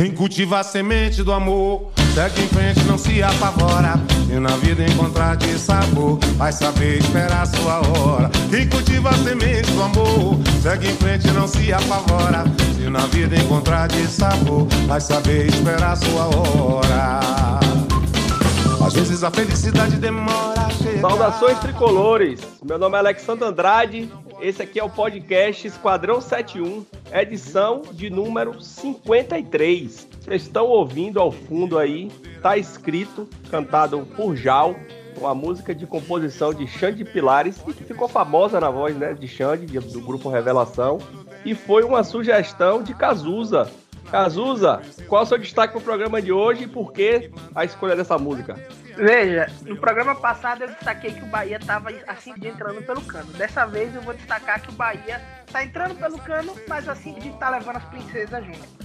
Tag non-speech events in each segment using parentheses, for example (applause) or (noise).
Quem cultiva a semente do amor, segue em frente, não se apavora. E na vida encontrar de sabor, vai saber esperar sua hora. Quem cultiva a semente do amor, segue em frente, não se apavora. Se na vida encontrar de sabor, vai saber esperar sua hora. Às vezes a felicidade demora. Saudações tricolores! Meu nome é Alexandre Andrade. Esse aqui é o podcast Esquadrão 71, edição de número 53. Vocês estão ouvindo ao fundo aí, tá escrito, cantado por Jal, uma música de composição de Xande Pilares, que ficou famosa na voz né, de Xande, do grupo Revelação, e foi uma sugestão de Cazuza. Cazuza, qual é o seu destaque para o programa de hoje e por que a escolha dessa música? Veja, no programa passado eu destaquei que o Bahia estava assim de entrando pelo cano. Dessa vez eu vou destacar que o Bahia está entrando pelo cano, mas assim de tá levando as princesas junto.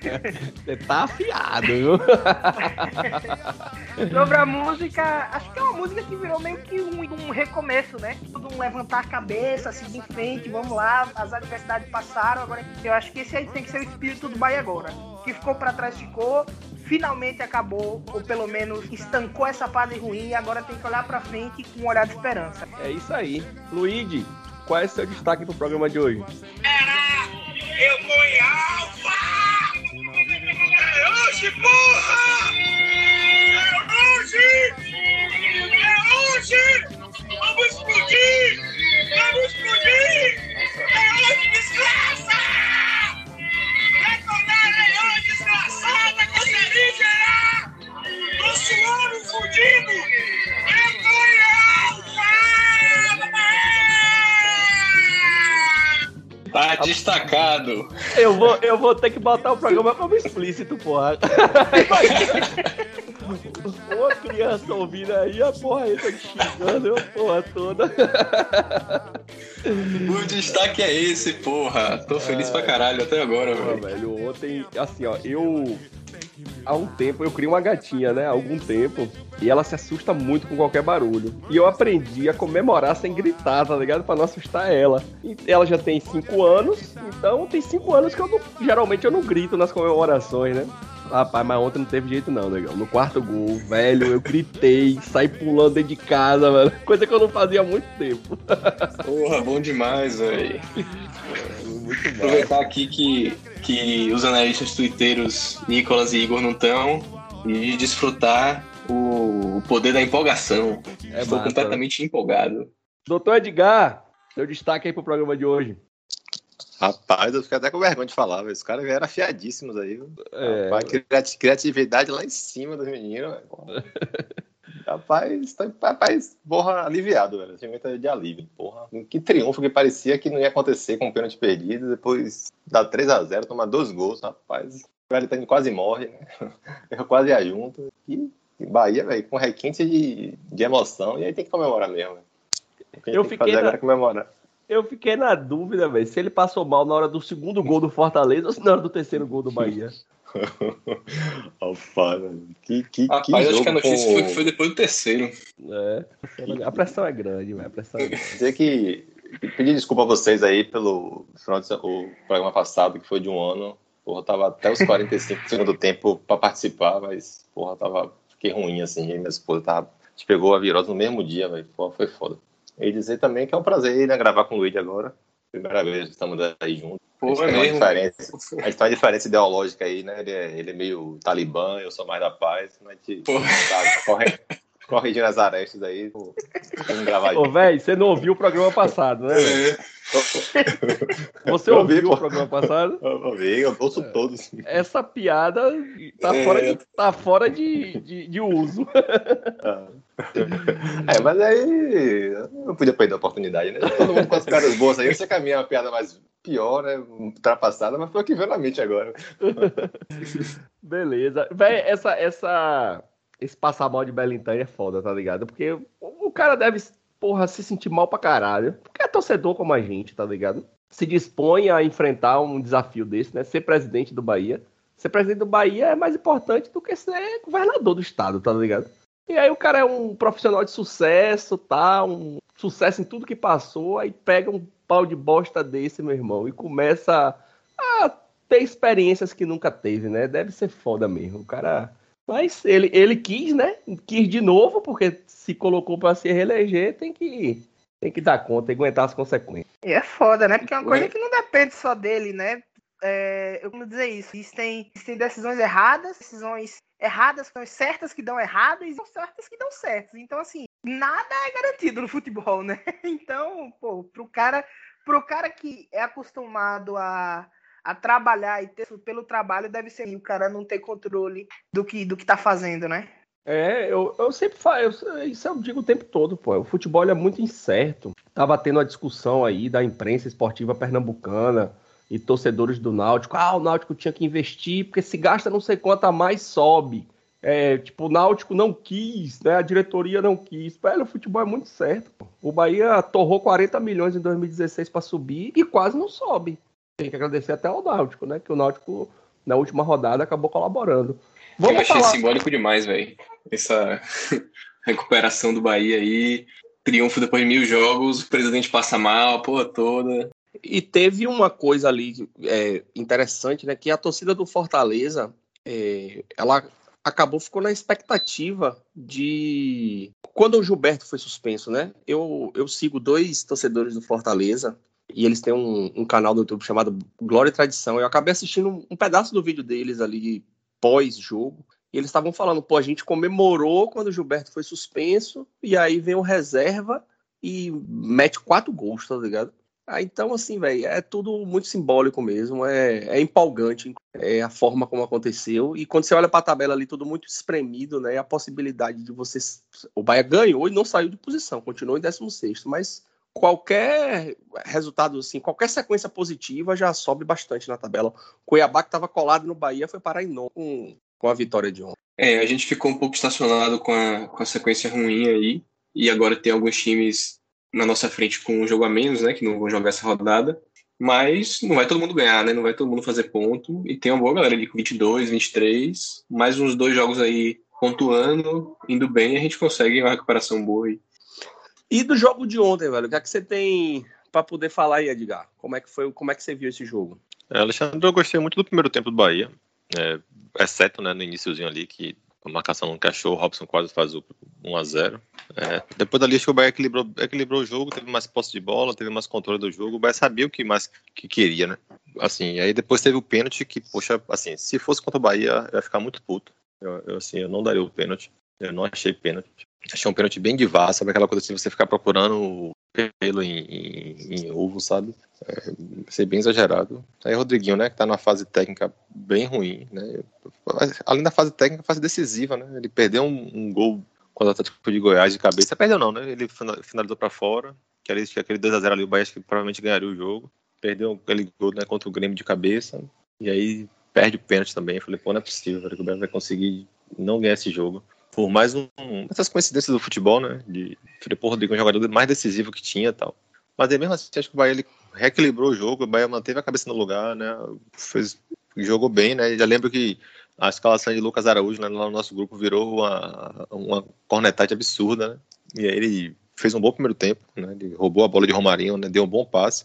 Você tá afiado, viu? (laughs) Sobre a música, acho que é uma música que virou meio que um, um recomeço, né? Tudo um levantar a cabeça, seguir em frente, vamos lá, as adversidades passaram, agora eu acho que esse aí tem que ser o espírito do Bahia agora. Que ficou para trás ficou, finalmente acabou, ou pelo menos estancou essa fase ruim e agora tem que olhar para frente com um olhar de esperança. É isso aí. Luigi, qual é o seu destaque pro programa de hoje? Era, eu vou em alfa! Hoje, porra! É hoje! É hoje! Vamos explodir! Vamos explodir! É hoje, desgraça! Detonarei hoje, desgraçada, cancerígena! Tô suando, fudido! Tô em Tá destacado. Eu vou, eu vou ter que botar o programa como explícito, porra. Uma criança ouvindo aí, a porra aí tá xingando a porra toda. O destaque é esse, porra. Tô feliz pra caralho até agora, porra, velho. velho. Ontem, assim, ó, eu há um tempo eu criei uma gatinha, né? Há algum tempo. E ela se assusta muito com qualquer barulho. E eu aprendi a comemorar sem gritar, tá ligado? Pra não assustar ela. E ela já tem 5 anos, então tem 5 anos que eu não, geralmente eu não grito nas comemorações, né? Rapaz, mas ontem não teve jeito não, legal. No quarto gol, velho, eu gritei, saí pulando dentro de casa, mano. Coisa que eu não fazia há muito tempo. Porra, bom demais, velho. (laughs) Muito Aproveitar aqui que, que os analistas twitteiros Nicolas e Igor não estão e desfrutar o, poder da empolgação. É Estou massa, completamente né? empolgado. Doutor Edgar, seu destaque aí pro programa de hoje. Rapaz, eu fiquei até com vergonha de falar, velho. Os caras vieram afiadíssimos aí. É... Rapaz, criatividade lá em cima dos meninos, velho. (laughs) Rapaz, tá, rapaz, porra, aliviado, velho. Sentimento de alívio, porra. Que triunfo que parecia que não ia acontecer com o pênalti perdido. Depois dá 3x0, toma dois gols, rapaz. O Velho quase morre, né? (laughs) Eu quase ia junto. E Bahia, velho, com requinte de, de emoção. E aí tem que comemorar mesmo, velho. Eu fiquei na... comemorar. Eu fiquei na dúvida, velho, se ele passou mal na hora do segundo gol do Fortaleza ou se na hora do terceiro gol do Bahia. (laughs) (laughs) Alfara, que, que, Rapaz, que acho que a notícia com... foi que foi depois do terceiro. É, a pressão é grande, velho, a pressão é grande. Dizer que pedir desculpa a vocês aí pelo o programa passado, que foi de um ano. Porra, tava até os 45 do segundo tempo para participar, mas, porra, tava, fiquei ruim assim. Minha esposa tava, gente pegou a virose no mesmo dia, velho. Porra, foi foda. E dizer também que é um prazer né, gravar com o Luiz agora. Primeira vez que estamos aí juntos. Pô, a, gente é diferença, a gente tem uma diferença ideológica aí, né? Ele é, ele é meio talibã, eu sou mais da paz. Mas a gente tá corre, corrigindo as arestas aí. Pô, vamos gravar Ô, velho, você não ouviu o programa passado, né? É. (laughs) Você ouviu ouvi, o programa passado? (laughs) Eu ouvi, eu ouço todos. Essa piada tá é. fora, de, tá fora de, de, de uso. Ah. (laughs) É, mas aí não podia perder a oportunidade, né? Todo mundo com as piadas boas aí, você caminha uma piada mais pior, né? Ultrapassada, mas foi o que veio na mente agora. Beleza. Véi, essa, essa, esse passar mal de Bellingham é foda, tá ligado? Porque o cara deve, porra, se sentir mal pra caralho. É torcedor como a gente, tá ligado? Se dispõe a enfrentar um desafio desse, né? Ser presidente do Bahia. Ser presidente do Bahia é mais importante do que ser governador do estado, tá ligado? E aí o cara é um profissional de sucesso, tá? Um sucesso em tudo que passou, aí pega um pau de bosta desse, meu irmão, e começa a ter experiências que nunca teve, né? Deve ser foda mesmo. O cara. Mas ele, ele quis, né? Quis de novo, porque se colocou para se reeleger, tem que, tem que dar conta e aguentar as consequências. E é foda, né? Porque é uma coisa que não depende só dele, né? É, eu como dizer isso? Existem, existem decisões erradas, decisões erradas são certas que dão errado e são certas que dão certas. Então, assim, nada é garantido no futebol, né? (laughs) Então, pô, pro cara, pro cara que é acostumado a a trabalhar e ter pelo trabalho deve ser o cara não ter controle do que do que tá fazendo, né? É, eu, eu sempre falo, isso eu digo o tempo todo, pô. O futebol é muito incerto. Tava tendo a discussão aí da imprensa esportiva pernambucana e torcedores do Náutico. Ah, o Náutico tinha que investir, porque se gasta não sei quanto a mais, sobe. É, tipo, o Náutico não quis, né? A diretoria não quis. Velho, o futebol é muito certo. Pô. O Bahia torrou 40 milhões em 2016 para subir e quase não sobe tem que agradecer até ao Náutico, né? Que o Náutico, na última rodada, acabou colaborando. Vamos Eu achei falar... simbólico demais, velho. Essa (laughs) recuperação do Bahia aí, triunfo depois de mil jogos, o presidente passa mal, a porra toda. E teve uma coisa ali é, interessante, né? Que a torcida do Fortaleza, é, ela acabou, ficou na expectativa de. Quando o Gilberto foi suspenso, né? Eu, eu sigo dois torcedores do Fortaleza, e eles têm um, um, canal no YouTube chamado Glória e Tradição. Eu acabei assistindo um, um pedaço do vídeo deles ali pós-jogo. E eles estavam falando, pô, a gente comemorou quando o Gilberto foi suspenso, e aí vem o reserva e mete quatro gols, tá ligado? Ah, então, assim, velho, é tudo muito simbólico mesmo, é, é empolgante é a forma como aconteceu. E quando você olha para a tabela ali, tudo muito espremido, né? A possibilidade de você. O Bahia ganhou e não saiu de posição, continuou em 16, mas qualquer resultado, assim, qualquer sequência positiva já sobe bastante na tabela. Cuiabá, que estava colado no Bahia, foi parar em nono com, com a vitória de ontem. É, a gente ficou um pouco estacionado com a, com a sequência ruim aí, e agora tem alguns times na nossa frente com um jogo a menos, né, que não vão jogar essa rodada, mas não vai todo mundo ganhar, né, não vai todo mundo fazer ponto, e tem uma boa galera ali com 22, 23, mais uns dois jogos aí pontuando, indo bem, a gente consegue uma recuperação boa aí. E do jogo de ontem, velho, o que é que você tem para poder falar aí, Edgar? Como é que foi, como é que você viu esse jogo? É, Alexandre, eu gostei muito do primeiro tempo do Bahia, é, exceto né, no iníciozinho ali, que a marcação não encaixou, o Robson quase faz o 1x0. É, depois dali, acho que o Bahia equilibrou, equilibrou o jogo, teve mais posse de bola, teve mais controle do jogo. O Bahia sabia o que mais que queria, né? Assim, aí depois teve o pênalti que, poxa, assim, se fosse contra o Bahia, eu ia ficar muito puto. Eu, eu assim, eu não daria o pênalti. Eu não achei pênalti. Achei um pênalti bem de vaso, sabe aquela coisa assim, você ficar procurando pelo em, em, em ovo, sabe? É, ser bem exagerado. Aí Rodriguinho, né, que tá numa fase técnica bem ruim, né? Além da fase técnica, fase decisiva, né? Ele perdeu um, um gol quando o Atlético de Goiás de cabeça. Perdeu não, né? Ele finalizou para fora, que ali, aquele 2x0 ali, o Bahia que provavelmente ganharia o jogo. Perdeu aquele gol né, contra o Grêmio de cabeça. E aí perde o pênalti também. Falei, pô, não é possível, velho, que o Bahia vai conseguir não ganhar esse jogo por mais um. Essas coincidências do futebol, né? De Felipe Rodrigo, um jogador mais decisivo que tinha tal. Mas mesmo assim, acho que o Bahia ele reequilibrou o jogo, o Bahia manteve a cabeça no lugar, né? Fez, jogou bem, né? Já lembro que a escalação de Lucas Araújo né, lá no nosso grupo virou uma, uma cornetade absurda, né? E aí ele fez um bom primeiro tempo, né? Ele roubou a bola de Romarinho, né? Deu um bom passe.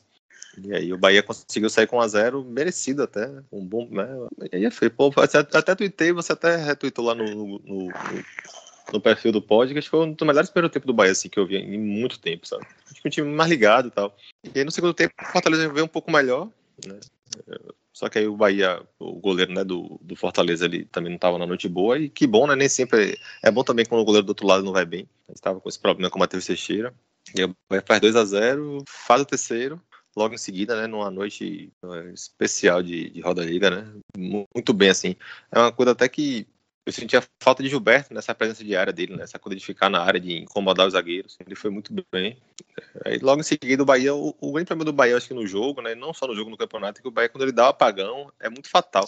E aí o Bahia conseguiu sair com 1 a 0 merecido até, um bom, né? E aí foi, pô, até, até tuitei, você até retweetou lá no, no, no, no perfil do podcast, foi um dos melhores primeiro tempo do Bahia, assim, que eu vi em muito tempo, sabe? Acho que um time mais ligado e tal. E aí no segundo tempo o Fortaleza veio um pouco melhor, né? Só que aí o Bahia, o goleiro né, do, do Fortaleza, ele também não estava na noite boa. E que bom, né? Nem sempre. É bom também quando o goleiro do outro lado não vai bem. Estava com esse problema com o Matheus Teixeira. E o Bahia faz 2 a 0 faz o terceiro logo em seguida, né, numa noite é, especial de, de Roda Liga, né, muito bem, assim, é uma coisa até que eu sentia falta de Gilberto nessa presença diária dele, nessa coisa de ficar na área, de incomodar os zagueiros, ele foi muito bem. Aí logo em seguida o Bahia, o, o grande problema do Bahia, acho que no jogo, né, não só no jogo, no campeonato, é que o Bahia, quando ele dá o apagão, é muito fatal.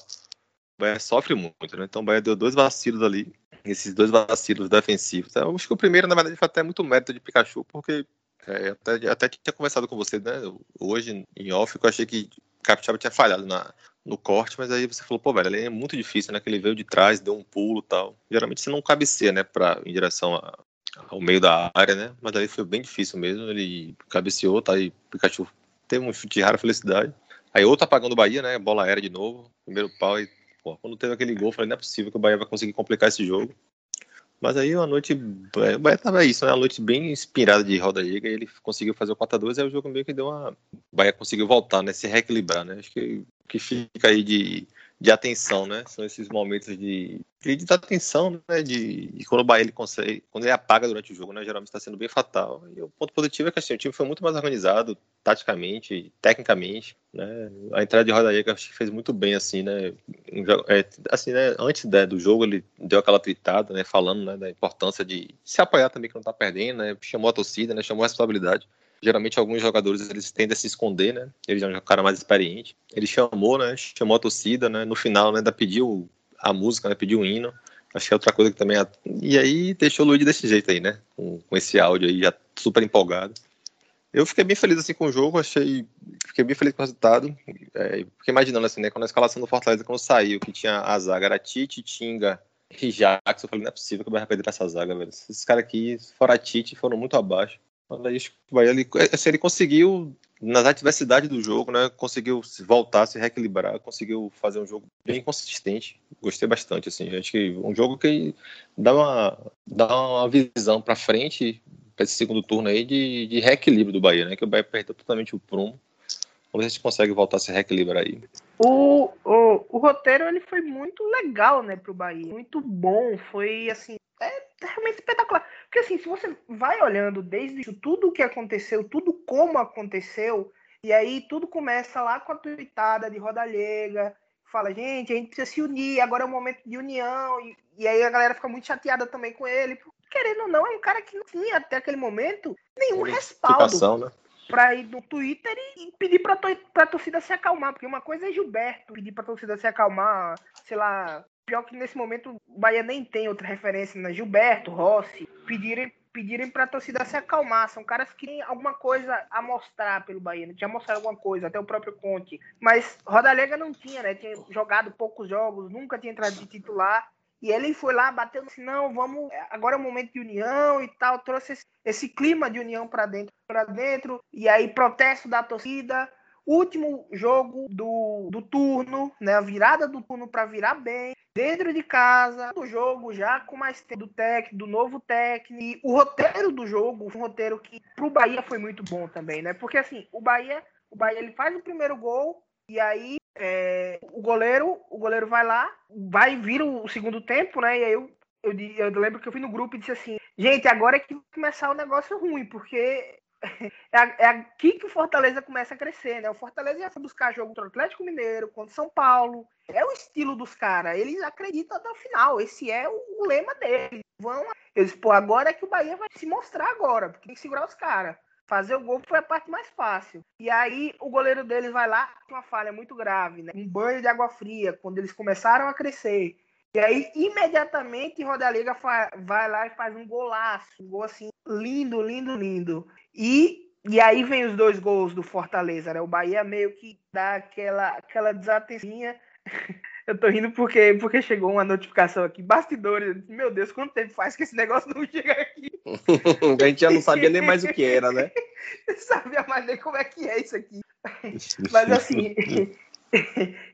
O Bahia sofre muito, né, então o Bahia deu dois vacilos ali, esses dois vacilos defensivos. Então, eu acho que o primeiro, na verdade, foi até muito mérito de Pikachu, porque é, até, até tinha conversado com você, né? Hoje, em off, eu achei que Capixaba tinha falhado na, no corte, mas aí você falou, pô, velho, ele é muito difícil, né? Que ele veio de trás, deu um pulo tal. Geralmente você não cabeceia, né? Pra, em direção a, ao meio da área, né? Mas aí foi bem difícil mesmo. Ele cabeceou, tá? O Pikachu teve um chute de rara felicidade. Aí outro apagando o Bahia, né? Bola aérea de novo, primeiro pau e pô, quando teve aquele gol, falei, não é possível que o Bahia vai conseguir complicar esse jogo. Mas aí uma noite, é, o Bahia tava isso, né? Uma noite bem inspirada de Roda Liga ele conseguiu fazer o 4x2 e aí o jogo meio que deu uma. O Bahia conseguiu voltar, né? Se reequilibrar, né? Acho que o que fica aí de de atenção, né? São esses momentos de, de, atenção, né? De, de, quando o Bahia ele consegue, quando ele apaga durante o jogo, né? Geralmente está sendo bem fatal. E o ponto positivo é que assim, o time foi muito mais organizado, taticamente, tecnicamente, né? A entrada de Rodalega acho que fez muito bem, assim, né? É, assim, né? Antes né, do jogo ele deu aquela tweetada, né? Falando né, da importância de se apoiar também que não está perdendo, né? Chamou a torcida, né? Chamou a responsabilidade geralmente alguns jogadores eles tendem a se esconder, né? Ele já é um cara mais experiente. Ele chamou, né? Chamou a torcida, né? No final, né? Ainda pediu a música, né? Pediu o hino. Acho que é outra coisa que também. E aí deixou o Luiz desse jeito aí, né? Com, com esse áudio aí, já super empolgado. Eu fiquei bem feliz assim com o jogo, achei. Fiquei bem feliz com o resultado. É, fiquei imaginando assim, né? Quando a escalação do Fortaleza, quando saiu, que tinha a zaga, era Tite, Tinga e Jackson, eu falei, não é possível que o Bahia perder pra essa zaga, velho. Esses caras aqui, fora Tite, foram muito abaixo. Ele, assim, ele conseguiu, nas adversidades do jogo, né, conseguiu voltar, se reequilibrar, conseguiu fazer um jogo bem consistente. Gostei bastante, assim, acho que um jogo que dá uma, dá uma visão para frente para esse segundo turno aí de, de reequilíbrio do Bahia, né, que o Bahia perdeu totalmente o prumo. Vamos ver se consegue voltar a se reequilibrar aí. O, o, o roteiro ele foi muito legal, né, pro Bahia. Muito bom. Foi assim, é realmente espetacular. Porque assim, se você vai olhando desde tudo o que aconteceu, tudo como aconteceu, e aí tudo começa lá com a tuitada de Rodalega, fala, gente, a gente precisa se unir, agora é o momento de união, e, e aí a galera fica muito chateada também com ele, querendo ou não, é um cara que não tinha até aquele momento nenhum respaldo. Né? Pra ir no Twitter e, pedir pra, pra torcida se acalmar, porque uma coisa é Gilberto pedir pra torcida se acalmar, sei lá, Pior que nesse momento o Bahia nem tem outra referência, né? Gilberto, Rossi, pedirem pedirem para a torcida se acalmar. São caras que têm alguma coisa a mostrar pelo Bahia, né? tinha mostrado alguma coisa, até o próprio Conte. Mas Rodalega não tinha, né? Tinha jogado poucos jogos, nunca tinha entrado de titular. E ele foi lá batendo assim, não, vamos, agora é o momento de união e tal, trouxe esse, esse clima de união para dentro, para dentro, e aí protesto da torcida, último jogo do, do turno, né? A virada do turno para virar bem dentro de casa, do jogo já com mais tempo do técnico, do novo técnico. E o roteiro do jogo, um roteiro que pro Bahia foi muito bom também, né? Porque assim, o Bahia, o Bahia ele faz o primeiro gol e aí é, o goleiro, o goleiro vai lá, vai vir o, segundo tempo, né? E aí eu, eu, eu, lembro que eu fui no grupo e disse assim, gente, agora é que vai começar o negócio ruim, porque (laughs) é, é aqui que o Fortaleza começa a crescer, né? O Fortaleza ia buscar jogo contra o Atlético Mineiro, contra São Paulo. É o estilo dos caras. Eles acreditam até o final. Esse é o, o lema deles. Vão, eles, pô, agora é que o Bahia vai se mostrar agora, porque tem que segurar os caras. Fazer o gol foi a parte mais fácil. E aí o goleiro deles vai lá com uma falha muito grave, né? Um banho de água fria, quando eles começaram a crescer. E aí, imediatamente, Rodaliga vai lá e faz um golaço. Um gol assim, lindo, lindo, lindo. E, e aí vem os dois gols do Fortaleza, né? O Bahia meio que dá aquela, aquela desatencinha. (laughs) Eu tô rindo porque, porque chegou uma notificação aqui, bastidores. Meu Deus, quanto tempo faz que esse negócio não chega aqui? (laughs) a gente já não sabia nem mais o que era, né? (laughs) não sabia mais nem como é que é isso aqui. Mas assim,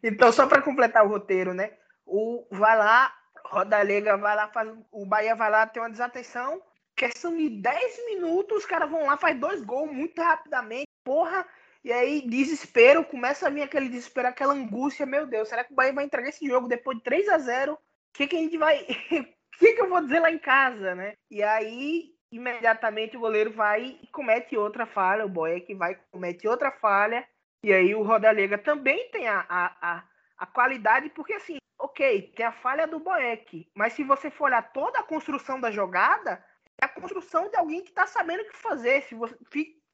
então só para completar o roteiro, né? O vai lá, Roda Lega vai lá, faz, o Bahia vai lá, tem uma desatenção, questão de 10 minutos, os caras vão lá, faz dois gols muito rapidamente, porra. E aí, desespero, começa a vir aquele desespero, aquela angústia, meu Deus, será que o Bahia vai entregar esse jogo depois de 3 a 0 O que, que a gente vai. (laughs) O que, que eu vou dizer lá em casa, né? E aí, imediatamente o goleiro vai e comete outra falha, o Boeck vai comete outra falha. E aí o Rodalega também tem a, a, a, a qualidade, porque assim, ok, tem a falha do Boeck, mas se você for olhar toda a construção da jogada, é a construção de alguém que está sabendo o que fazer. Se você,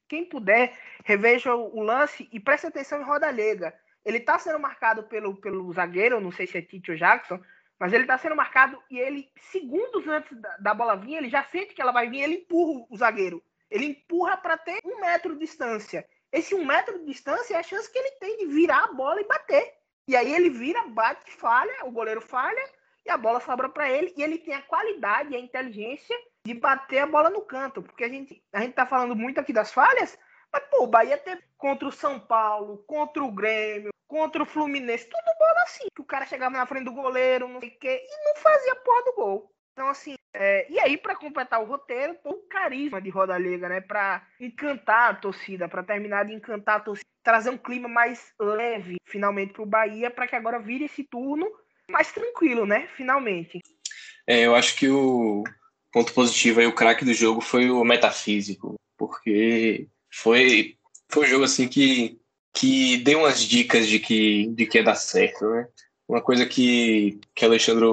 quem puder, reveja o lance e preste atenção em Roda Lega. Ele está sendo marcado pelo, pelo zagueiro, não sei se é Tite ou Jackson, mas ele está sendo marcado e ele, segundos antes da, da, bola vir, ele já sente que ela vai vir, ele empurra o zagueiro. Ele empurra para ter um metro de distância. Esse um metro de distância é a chance que ele tem de virar a bola e bater. E aí ele vira, bate, falha, o goleiro falha e a bola sobra para ele. E ele tem a qualidade a inteligência de bater a bola no canto, porque a gente a gente tá falando muito aqui das falhas, Mas, pô, o Bahia teve contra o São Paulo, contra o Grêmio, contra o Fluminense, tudo bola assim. Que o cara chegava na frente do goleiro, não sei o quê, e não fazia porra do gol. Então, assim, é, e aí, para completar o roteiro, o carisma de Roda Liga, né? Para encantar a torcida, para terminar de encantar a torcida, trazer um clima mais leve, finalmente, para o Bahia, para que agora vire esse turno mais tranquilo, né? Finalmente. É, eu acho que o ponto positivo aí, o craque do jogo foi o metafísico, porque foi, foi um jogo assim que, que deu umas dicas de que, de que ia dar certo, né? Uma coisa que, que Alexandre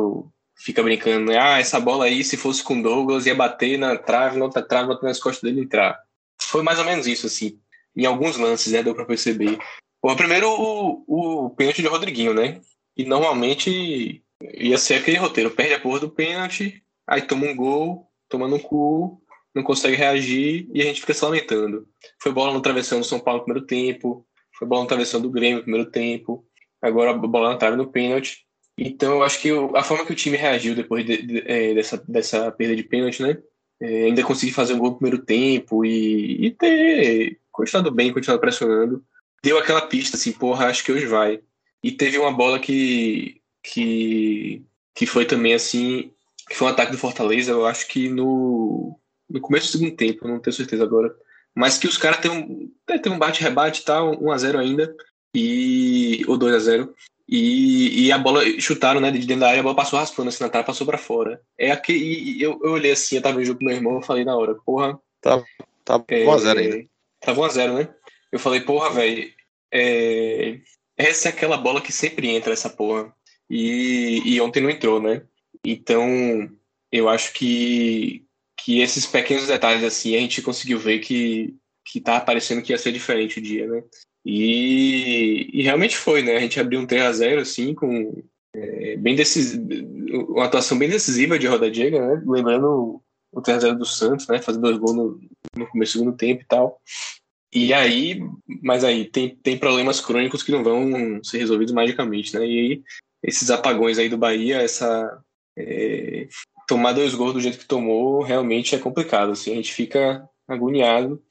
fica brincando, né? Ah, essa bola aí, se fosse com Douglas, ia bater na trave, na outra trave, bater nas costas dele entrar. Foi mais ou menos isso, assim. Em alguns lances, né? Deu pra perceber. Bom, primeiro o, o pênalti de Rodriguinho, né? E normalmente ia ser aquele roteiro. Perde a porra do pênalti, aí toma um gol, tomando um cu, não consegue reagir e a gente fica se lamentando. Foi bola no travessão do São Paulo no primeiro tempo, foi bola no travessão do Grêmio no primeiro tempo, agora bola na trave no pênalti. Então eu acho que a forma que o time reagiu depois de, de, é, dessa, dessa perda de pênalti, né? É, ainda conseguir fazer um gol no primeiro tempo e, e ter continuado bem, continuado pressionando, deu aquela pista assim, porra, acho que hoje vai. E teve uma bola que, que, que foi também assim, que foi um ataque do Fortaleza, eu acho que no, no começo do segundo tempo, não tenho certeza agora. Mas que os caras têm um, tem um bate-rebate e tal, 1x0 ainda, e, ou 2x0. E, e a bola chutaram, né, de dentro da área, a bola passou raspando assim na trave, passou pra fora. É aquele, eu, eu olhei assim, eu tava jogo com meu irmão, eu falei na hora, porra. Tá, tá 1x0 é, ainda. Tava 1x0, né? Eu falei, porra, velho, é, essa é aquela bola que sempre entra, essa porra. E, e ontem não entrou, né? Então, eu acho que, que esses pequenos detalhes, assim, a gente conseguiu ver que, que tá parecendo que ia ser diferente o dia, né? E, e realmente foi, né? A gente abriu um 3x0, assim, com é, bem decis... uma atuação bem decisiva de Roda Diego, né? Lembrando o 3x0 do Santos, né? Fazer dois gols no, no começo do segundo tempo e tal. E aí, mas aí tem, tem problemas crônicos que não vão ser resolvidos magicamente, né? E aí, esses apagões aí do Bahia, essa é, tomar dois gols do jeito que tomou, realmente é complicado. Assim, a gente fica agoniado.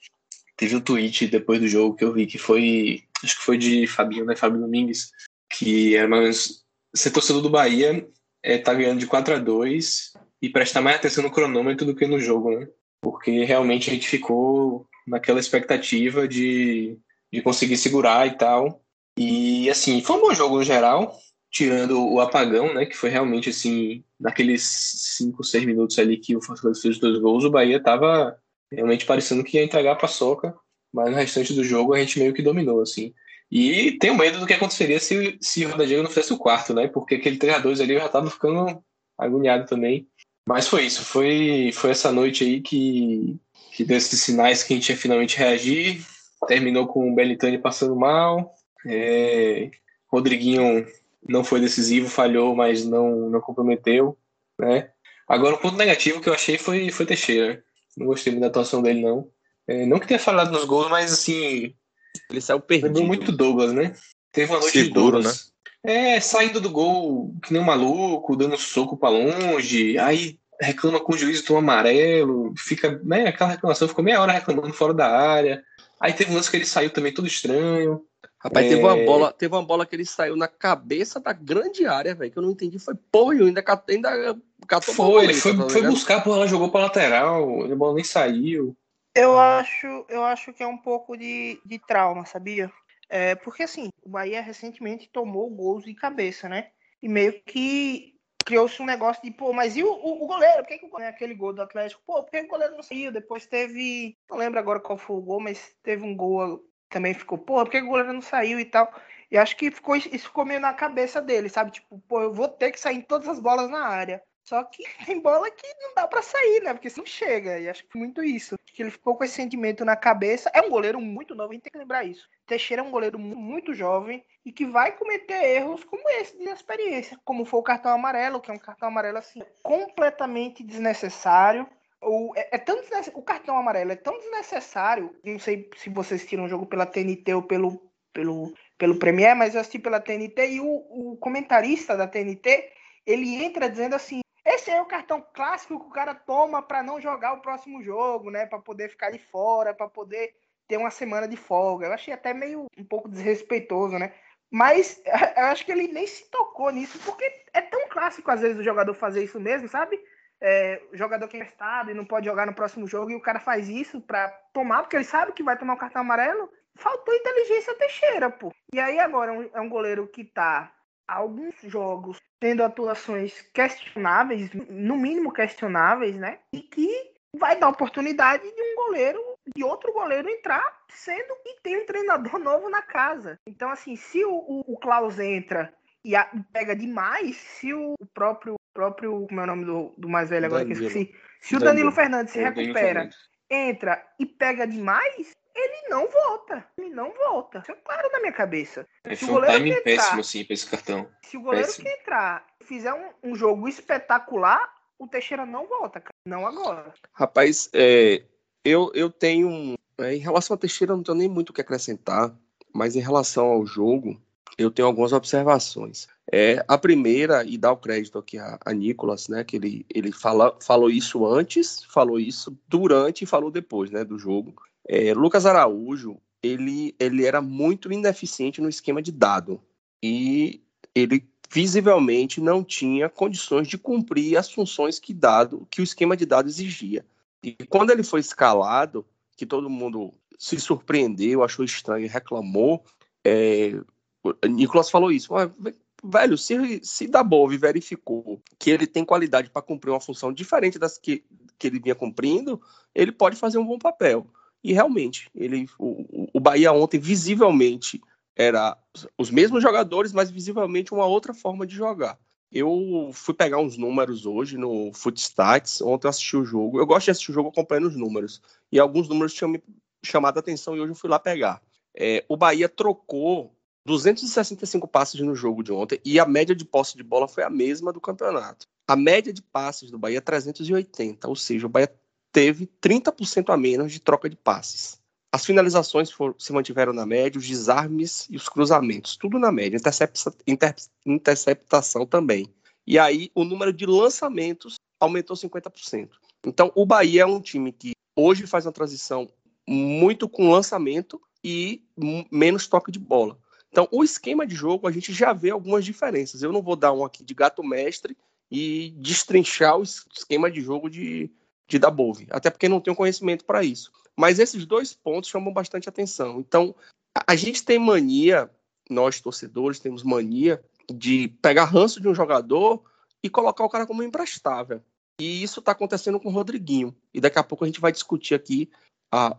Teve um tweet depois do jogo que eu vi que foi, acho que foi de Fabinho, né? Fábio Domingues, que era mais ser torcedor do Bahia é tá ganhando de 4 a 2 e prestar mais atenção no cronômetro do que no jogo, né? Porque realmente a gente ficou naquela expectativa de, de conseguir segurar e tal. E assim, foi um bom jogo no geral, tirando o apagão, né? Que foi realmente assim, naqueles 5, 6 minutos ali que o Fortaleza fez os dois gols, o Bahia tava realmente parecendo que ia entregar a paçoca, mas no restante do jogo a gente meio que dominou, assim. E tenho medo do que aconteceria se, se o Roda Diego não fizesse o quarto, né? Porque aquele 3x2 ali eu já tava ficando agoniado também. Mas foi isso, foi, foi essa noite aí que, que deu esses sinais que a gente ia finalmente reagir. Terminou com o Belitani passando mal. É, Rodriguinho não foi decisivo, falhou, mas não, não comprometeu. Né? Agora, o ponto negativo que eu achei foi, foi Teixeira. Não gostei muito da atuação dele, não. É, não que tenha falado nos gols, mas assim. Ele saiu perdido. Lembrou muito Douglas, né? Teve uma noite Seguro, de Douglas. Né? É, saindo do gol que nem um maluco, dando soco para longe. Aí reclama com o juiz do amarelo, fica, né, aquela reclamação, ficou meia hora reclamando fora da área. Aí teve um lance que ele saiu também todo estranho. Rapaz, é... teve uma bola, teve uma bola que ele saiu na cabeça da grande área, velho, que eu não entendi, foi porra, ainda, ainda catou Foi, ele foi, tá foi buscar, porra, ela jogou pra lateral, a bola nem saiu. Eu acho, eu acho que é um pouco de, de trauma, sabia? É, porque assim, o Bahia recentemente tomou gols de cabeça, né? E meio que criou-se um negócio de, pô, mas e o, o, o goleiro? Por que, que o, né, aquele gol do Atlético? Pô, por que o goleiro não saiu? Depois teve. Não lembro agora qual foi o gol, mas teve um gol também ficou, pô, por que o goleiro não saiu e tal? E acho que ficou, isso ficou meio na cabeça dele, sabe? Tipo, pô, eu vou ter que sair em todas as bolas na área. Só que tem bola que não dá para sair, né? Porque não chega. E acho que muito isso. Que ele ficou com esse sentimento na cabeça. É um goleiro muito novo, a gente tem que lembrar isso. Teixeira é um goleiro muito jovem e que vai cometer erros como esse de experiência, como foi o cartão amarelo, que é um cartão amarelo assim completamente desnecessário. O, é, é tão o cartão amarelo é tão desnecessário. Não sei se vocês tiram o jogo pela TNT ou pelo, pelo, pelo Premier, mas eu assisti pela TNT e o, o comentarista da TNT ele entra dizendo assim: esse é o cartão clássico que o cara toma para não jogar o próximo jogo, né? Para poder ficar de fora, para poder ter uma semana de folga. Eu achei até meio um pouco desrespeitoso, né? Mas (laughs) eu acho que ele nem se tocou nisso, porque é tão clássico às vezes o jogador fazer isso mesmo, sabe? É, o jogador que é estado e não pode jogar no próximo jogo e o cara faz isso para tomar, porque ele sabe que vai tomar o cartão amarelo. Faltou inteligência Teixeira, pô. E aí agora é um, é um goleiro que tá alguns jogos tendo atuações questionáveis, no mínimo questionáveis, né? E que vai dar oportunidade de um goleiro, de outro goleiro entrar, sendo que tem um treinador (laughs) novo na casa. Então, assim, se o, o, o Klaus entra e, a, pega demais, se o próprio, próprio como é o nome do, do mais velho agora Danilo. que eu esqueci, se o Danilo, Danilo Fernandes se recupera, entra e pega demais, ele não volta. Ele não volta. Isso é claro na minha cabeça. É, se foi um timing entrar, péssimo, assim, pra esse cartão. Se o goleiro péssimo. que entrar fizer um, um jogo espetacular, o Teixeira não volta, cara. Não agora. Rapaz, é, eu, eu tenho. É, em relação ao Teixeira, eu não tenho nem muito o que acrescentar, mas em relação ao jogo, eu tenho algumas observações. É, a primeira, e dá o crédito aqui a, a Nicolas, né? Que ele, ele fala, falou isso antes, falou isso durante e falou depois né, do jogo. É, Lucas Araújo, ele, ele era muito ineficiente no esquema de dado. E ele visivelmente não tinha condições de cumprir as funções que dado que o esquema de dados exigia. E quando ele foi escalado, que todo mundo se surpreendeu, achou estranho, reclamou, é, Nicolas falou isso. Velho, se, se Dabov verificou que ele tem qualidade para cumprir uma função diferente das que, que ele vinha cumprindo, ele pode fazer um bom papel. E realmente, ele, o, o Bahia ontem visivelmente era os mesmos jogadores, mas visivelmente uma outra forma de jogar. Eu fui pegar uns números hoje no Footstats, ontem eu assisti o jogo. Eu gosto de assistir o jogo acompanhando os números. E alguns números tinham me chamado a atenção e hoje eu fui lá pegar. É, o Bahia trocou 265 passes no jogo de ontem e a média de posse de bola foi a mesma do campeonato. A média de passes do Bahia é 380, ou seja, o Bahia teve 30% a menos de troca de passes. As finalizações se mantiveram na média, os desarmes e os cruzamentos, tudo na média. Intercepta, inter, interceptação também. E aí o número de lançamentos aumentou 50%. Então o Bahia é um time que hoje faz uma transição muito com lançamento e menos toque de bola. Então o esquema de jogo a gente já vê algumas diferenças. Eu não vou dar um aqui de gato mestre e destrinchar o esquema de jogo de, de Dabove, até porque não tenho conhecimento para isso. Mas esses dois pontos chamam bastante atenção. Então, a gente tem mania, nós torcedores temos mania de pegar ranço de um jogador e colocar o cara como imprestável. E isso está acontecendo com o Rodriguinho. E daqui a pouco a gente vai discutir aqui a,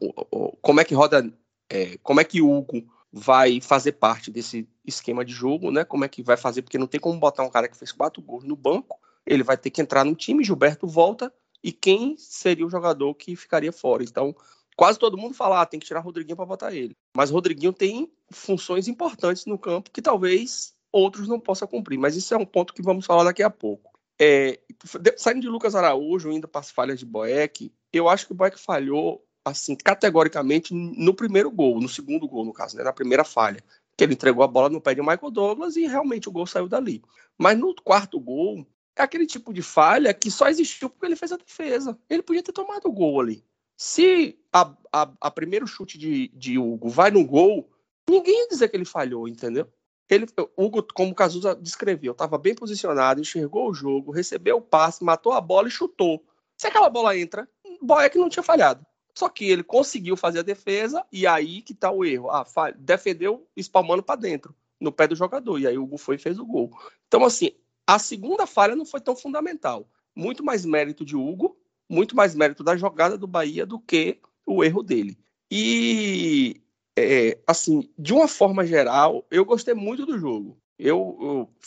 como é que roda, é, como é que Hugo vai fazer parte desse esquema de jogo, né? Como é que vai fazer, porque não tem como botar um cara que fez quatro gols no banco. Ele vai ter que entrar no time, Gilberto volta, e quem seria o jogador que ficaria fora. Então, quase todo mundo fala, ah, tem que tirar Rodriguinho para botar ele. Mas Rodriguinho tem funções importantes no campo que talvez outros não possam cumprir. Mas isso é um ponto que vamos falar daqui a pouco. É, saindo de Lucas Araújo, indo para as falhas de Boeck, eu acho que o Boeck falhou assim categoricamente no primeiro gol, no segundo gol, no caso, né, na primeira falha. Que ele entregou a bola no pé de Michael Douglas e realmente o gol saiu dali. Mas no quarto gol, é aquele tipo de falha que só existiu porque ele fez a defesa. Ele podia ter tomado o gol ali. Se a, a, a primeiro chute de, de Hugo vai no gol, ninguém ia dizer que ele falhou, entendeu? Ele, Hugo, como o Cazuza descreveu, estava bem posicionado, enxergou o jogo, recebeu o passe, matou a bola e chutou. Se aquela bola entra, Boeck não tinha falhado. Só que ele conseguiu fazer a defesa e aí que tá o erro. Ah, defendeu espalmando para dentro, no pé do jogador. E aí o Hugo foi e fez o gol. Então, assim, a segunda falha não foi tão fundamental. Muito mais mérito de Hugo muito mais mérito da jogada do Bahia do que o erro dele. E, é, assim, de uma forma geral, eu gostei muito do jogo. Eu,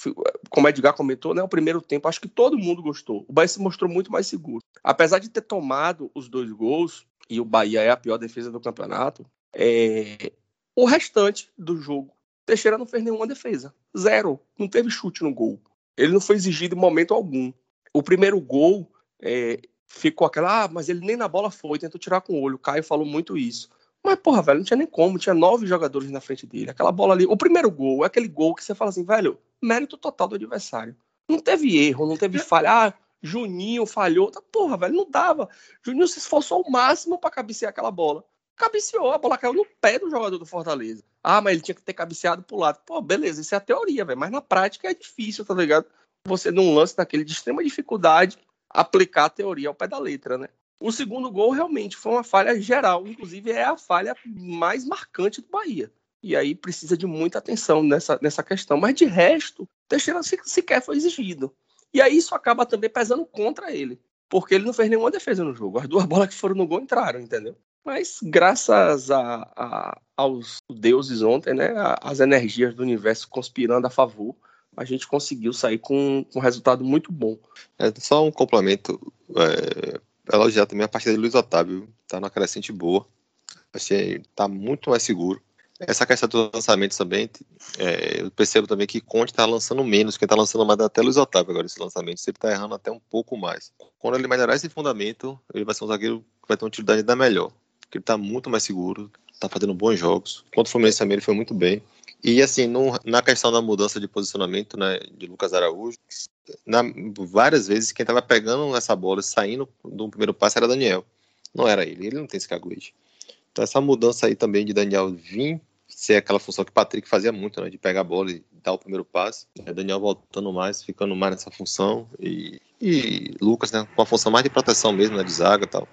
eu, como o Edgar comentou, né, o primeiro tempo, acho que todo mundo gostou. O Bahia se mostrou muito mais seguro. Apesar de ter tomado os dois gols, e o Bahia é a pior defesa do campeonato, é, o restante do jogo, Teixeira não fez nenhuma defesa. Zero. Não teve chute no gol. Ele não foi exigido em momento algum. O primeiro gol, é, ficou aquela, ah, mas ele nem na bola foi, tentou tirar com o olho. O Caio falou muito isso. Mas, porra, velho, não tinha nem como, tinha nove jogadores na frente dele. Aquela bola ali, o primeiro gol é aquele gol que você fala assim, velho, mérito total do adversário. Não teve erro, não teve falha. Ah, Juninho falhou. Tá, porra, velho, não dava. Juninho se esforçou ao máximo para cabecear aquela bola. cabeceou, a bola caiu no pé do jogador do Fortaleza. Ah, mas ele tinha que ter cabeceado pro lado. Pô, beleza, isso é a teoria, velho. Mas na prática é difícil, tá ligado? Você, num lance daquele de extrema dificuldade, aplicar a teoria ao pé da letra, né? O segundo gol realmente foi uma falha geral, inclusive é a falha mais marcante do Bahia. E aí precisa de muita atenção nessa, nessa questão. Mas de resto, Teixeira sequer foi exigido. E aí isso acaba também pesando contra ele, porque ele não fez nenhuma defesa no jogo. As duas (laughs) bolas que foram no gol entraram, entendeu? Mas graças a, a, aos deuses ontem, né, as energias do universo conspirando a favor, a gente conseguiu sair com, com um resultado muito bom. É, só um complemento, é, elogiar também a partida de Luiz Otávio, tá numa crescente boa, achei tá muito mais seguro. Essa questão dos lançamentos também, é, eu percebo também que Conte está lançando menos, quem está lançando mais é até Luiz Otávio agora esse lançamento, ele está errando até um pouco mais. Quando ele melhorar esse fundamento, ele vai ser um zagueiro que vai ter uma utilidade ainda melhor porque ele tá muito mais seguro, tá fazendo bons jogos. Contra o Fluminense também ele foi muito bem. E assim, no, na questão da mudança de posicionamento né, de Lucas Araújo, na, várias vezes quem estava pegando essa bola e saindo do primeiro passe era Daniel. Não era ele, ele não tem esse caguete. Então essa mudança aí também de Daniel vir ser aquela função que o Patrick fazia muito, né, de pegar a bola e dar o primeiro passe. É, Daniel voltando mais, ficando mais nessa função. E, e Lucas, né, com a função mais de proteção mesmo, né, de zaga e tal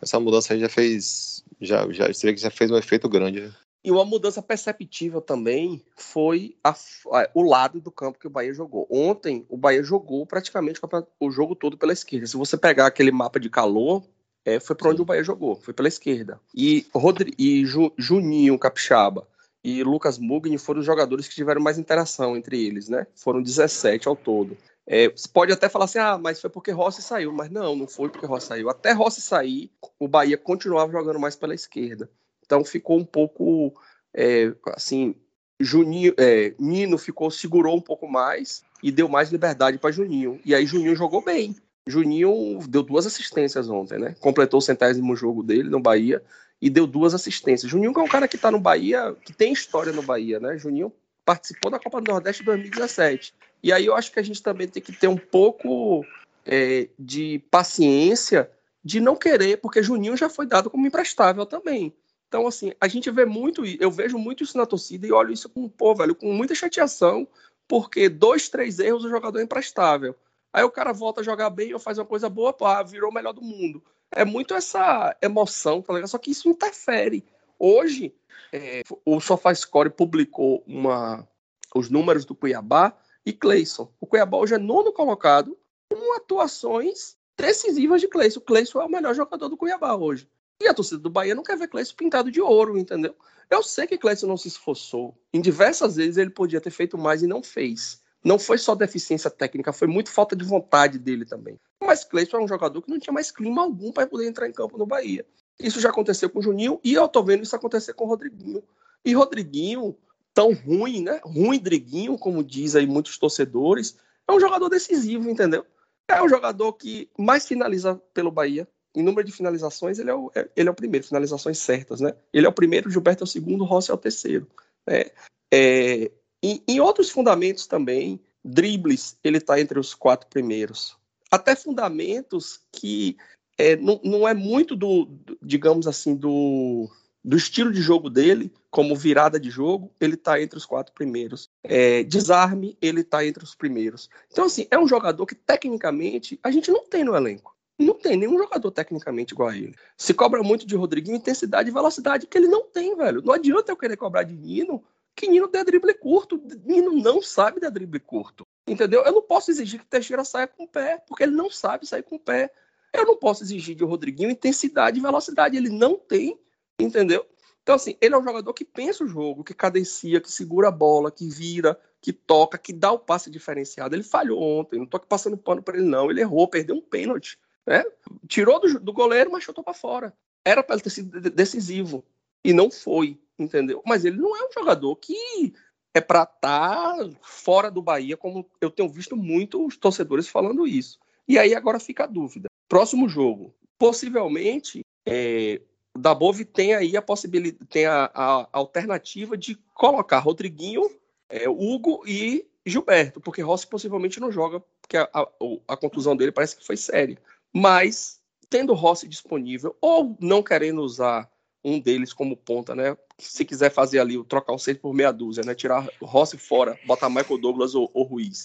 essa mudança aí já fez, já, já, você vê que já fez um efeito grande. Né? E uma mudança perceptível também foi a, a, o lado do campo que o Bahia jogou. Ontem, o Bahia jogou praticamente o jogo todo pela esquerda. Se você pegar aquele mapa de calor, é, foi para onde o Bahia jogou, foi pela esquerda. E, Rodri, e Ju, Juninho Capixaba e Lucas Mugni foram os jogadores que tiveram mais interação entre eles, né? Foram 17 ao todo. É, você pode até falar assim, ah, mas foi porque Rossi saiu. Mas não, não foi porque Rossi saiu. Até Rossi sair, o Bahia continuava jogando mais pela esquerda. Então ficou um pouco, é, assim, Juninho, é, Nino ficou, segurou um pouco mais e deu mais liberdade para Juninho. E aí Juninho jogou bem. Juninho deu duas assistências ontem, né? Completou o centésimo jogo dele no Bahia e deu duas assistências. Juninho é um cara que está no Bahia, que tem história no Bahia, né? Juninho participou da Copa do Nordeste 2017. E aí eu acho que a gente também tem que ter um pouco é, de paciência de não querer, porque Juninho já foi dado como imprestável também. Então, assim, a gente vê muito, eu vejo muito isso na torcida e olho isso com, pô, velho, com muita chateação, porque dois, três erros o jogador é imprestável. Aí o cara volta a jogar bem ou faz uma coisa boa, pá, virou o melhor do mundo. É muito essa emoção, tá ligado? Só que isso interfere. Hoje, é, o SofaScore publicou uma, os números do Cuiabá e Cleison. O Cuiabá hoje é nono colocado com atuações decisivas de Cleison. O Cleison é o melhor jogador do Cuiabá hoje. E a torcida do Bahia não quer ver Cleison pintado de ouro, entendeu? Eu sei que Cleison não se esforçou. Em diversas vezes ele podia ter feito mais e não fez. Não foi só deficiência técnica, foi muito falta de vontade dele também. Mas Cleison é um jogador que não tinha mais clima algum para poder entrar em campo no Bahia. Isso já aconteceu com o Juninho e eu tô vendo isso acontecer com o Rodriguinho. E Rodriguinho tão ruim, né? Ruim Driguinho, como diz aí muitos torcedores, é um jogador decisivo, entendeu? É o jogador que mais finaliza pelo Bahia. Em número de finalizações, ele é o, é, ele é o primeiro, finalizações certas, né? Ele é o primeiro, Gilberto é o segundo, Rossi é o terceiro. Né? É, em outros fundamentos também, dribles, ele está entre os quatro primeiros. Até fundamentos que é, não, não é muito do, do, digamos assim, do, do estilo de jogo dele, como virada de jogo, ele está entre os quatro primeiros. É, desarme, ele está entre os primeiros. Então, assim, é um jogador que, tecnicamente, a gente não tem no elenco. Não tem nenhum jogador tecnicamente igual a ele. Se cobra muito de Rodriguinho intensidade e velocidade, que ele não tem, velho. Não adianta eu querer cobrar de Nino, que Nino dê drible curto. Nino não sabe dar drible curto. Entendeu? Eu não posso exigir que Teixeira saia com o pé, porque ele não sabe sair com o pé. Eu não posso exigir de Rodriguinho intensidade e velocidade. Ele não tem, entendeu? Então, assim, ele é um jogador que pensa o jogo, que cadencia, que segura a bola, que vira, que toca, que dá o passe diferenciado. Ele falhou ontem, não tô aqui passando pano para ele, não. Ele errou, perdeu um pênalti. Né? Tirou do, do goleiro, mas chutou para fora. Era para ele ter sido decisivo. E não foi, entendeu? Mas ele não é um jogador que é para estar tá fora do Bahia, como eu tenho visto muitos torcedores falando isso. E aí agora fica a dúvida. Próximo jogo. Possivelmente, é, Dabov tem aí a possibilidade, tem a, a alternativa de colocar Rodriguinho, é, Hugo e Gilberto, porque Rossi possivelmente não joga, porque a, a, a, contusão dele parece que foi séria. Mas, tendo Rossi disponível, ou não querendo usar um deles como ponta, né? Se quiser fazer ali, trocar o centro por meia dúzia, né? Tirar o Rossi fora, botar Michael Douglas ou, ou Ruiz.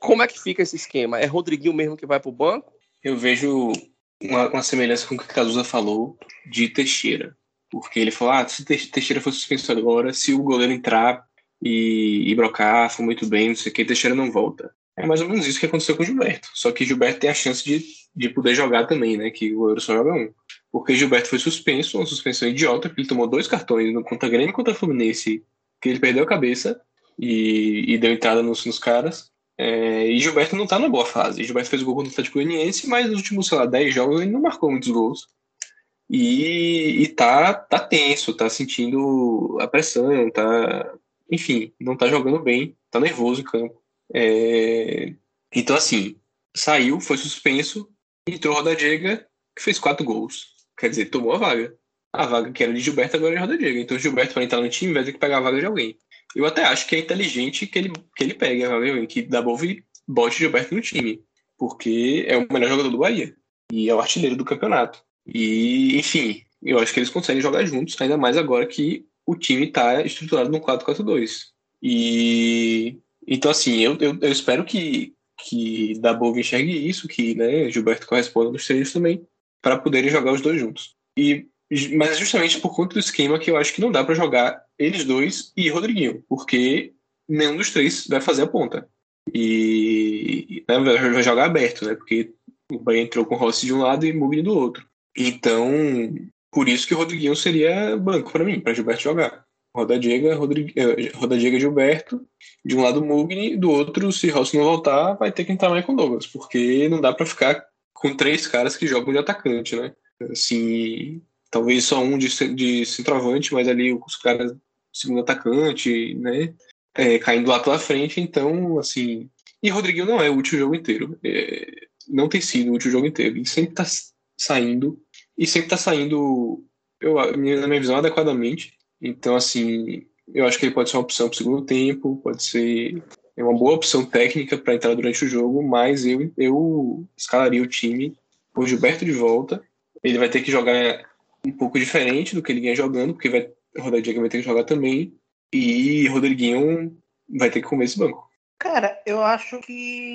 Como é que fica esse esquema? É Rodriguinho mesmo que vai pro banco? Eu vejo uma, uma semelhança com o que o Cazuza falou de Teixeira. Porque ele falou, ah, se Teixeira for suspenso agora, se o goleiro entrar e, e brocar, for muito bem, não sei o que, Teixeira não volta. É mais ou menos isso que aconteceu com o Gilberto. Só que Gilberto tem a chance de, de poder jogar também, né? Que o goleiro só joga um. Porque Gilberto foi suspenso, uma suspensão idiota, porque ele tomou dois cartões no contra Grêmio contra Fluminense, que ele perdeu a cabeça e, e deu entrada nos, nos caras. É, e Gilberto não tá na boa fase. Gilberto fez o gol contra o Atlético Goianiense, mas nos últimos, sei lá, 10 jogos ele não marcou muitos gols. E, e tá, tá tenso, tá sentindo a pressão, tá. Enfim, não tá jogando bem, tá nervoso em campo. É, então, assim, saiu, foi suspenso, entrou Roda Diega, que fez quatro gols. Quer dizer, tomou a vaga. A vaga que era de Gilberto agora é de Roda Diega. Então, Gilberto, para entrar no time, vai ter que pegar a vaga de alguém. Eu até acho que é inteligente que ele, que ele pegue, viu? que Dabove bote Gilberto no time, porque é o melhor jogador do Bahia e é o artilheiro do campeonato. E, enfim, eu acho que eles conseguem jogar juntos, ainda mais agora que o time está estruturado no 4-4-2. E então, assim, eu, eu, eu espero que, que Dabove enxergue isso, que né, Gilberto corresponda nos treinos também, para poderem jogar os dois juntos. E mas é justamente por conta do esquema que eu acho que não dá para jogar eles dois e Rodriguinho, porque nenhum dos três vai fazer a ponta. E né, vai jogar aberto, né? Porque o Bahia entrou com Rossi de um lado e Mugni do outro. Então, por isso que o Rodriguinho seria banco para mim, para Gilberto jogar. Roda Diega, Rodrigu... Eh, Roda Diega Gilberto, de um lado Mugni, do outro, se Rossi não voltar, vai ter que entrar mais com Douglas, porque não dá para ficar com três caras que jogam de atacante, né? Assim, talvez só um de, de centroavante, mas ali os caras segundo atacante, né? É, caindo lá pela frente, então, assim. E Rodriguinho não é útil o jogo inteiro. É, não tem sido útil o jogo inteiro. Ele sempre tá saindo. E sempre tá saindo, eu, na minha visão, adequadamente. Então, assim, eu acho que ele pode ser uma opção para o segundo tempo, pode ser uma boa opção técnica para entrar durante o jogo, mas eu, eu escalaria o time por Gilberto de volta. Ele vai ter que jogar um pouco diferente do que ele vinha jogando, porque vai, Rodriguinho vai ter que jogar também, e Rodriguinho vai ter que comer esse banco. Cara, eu acho que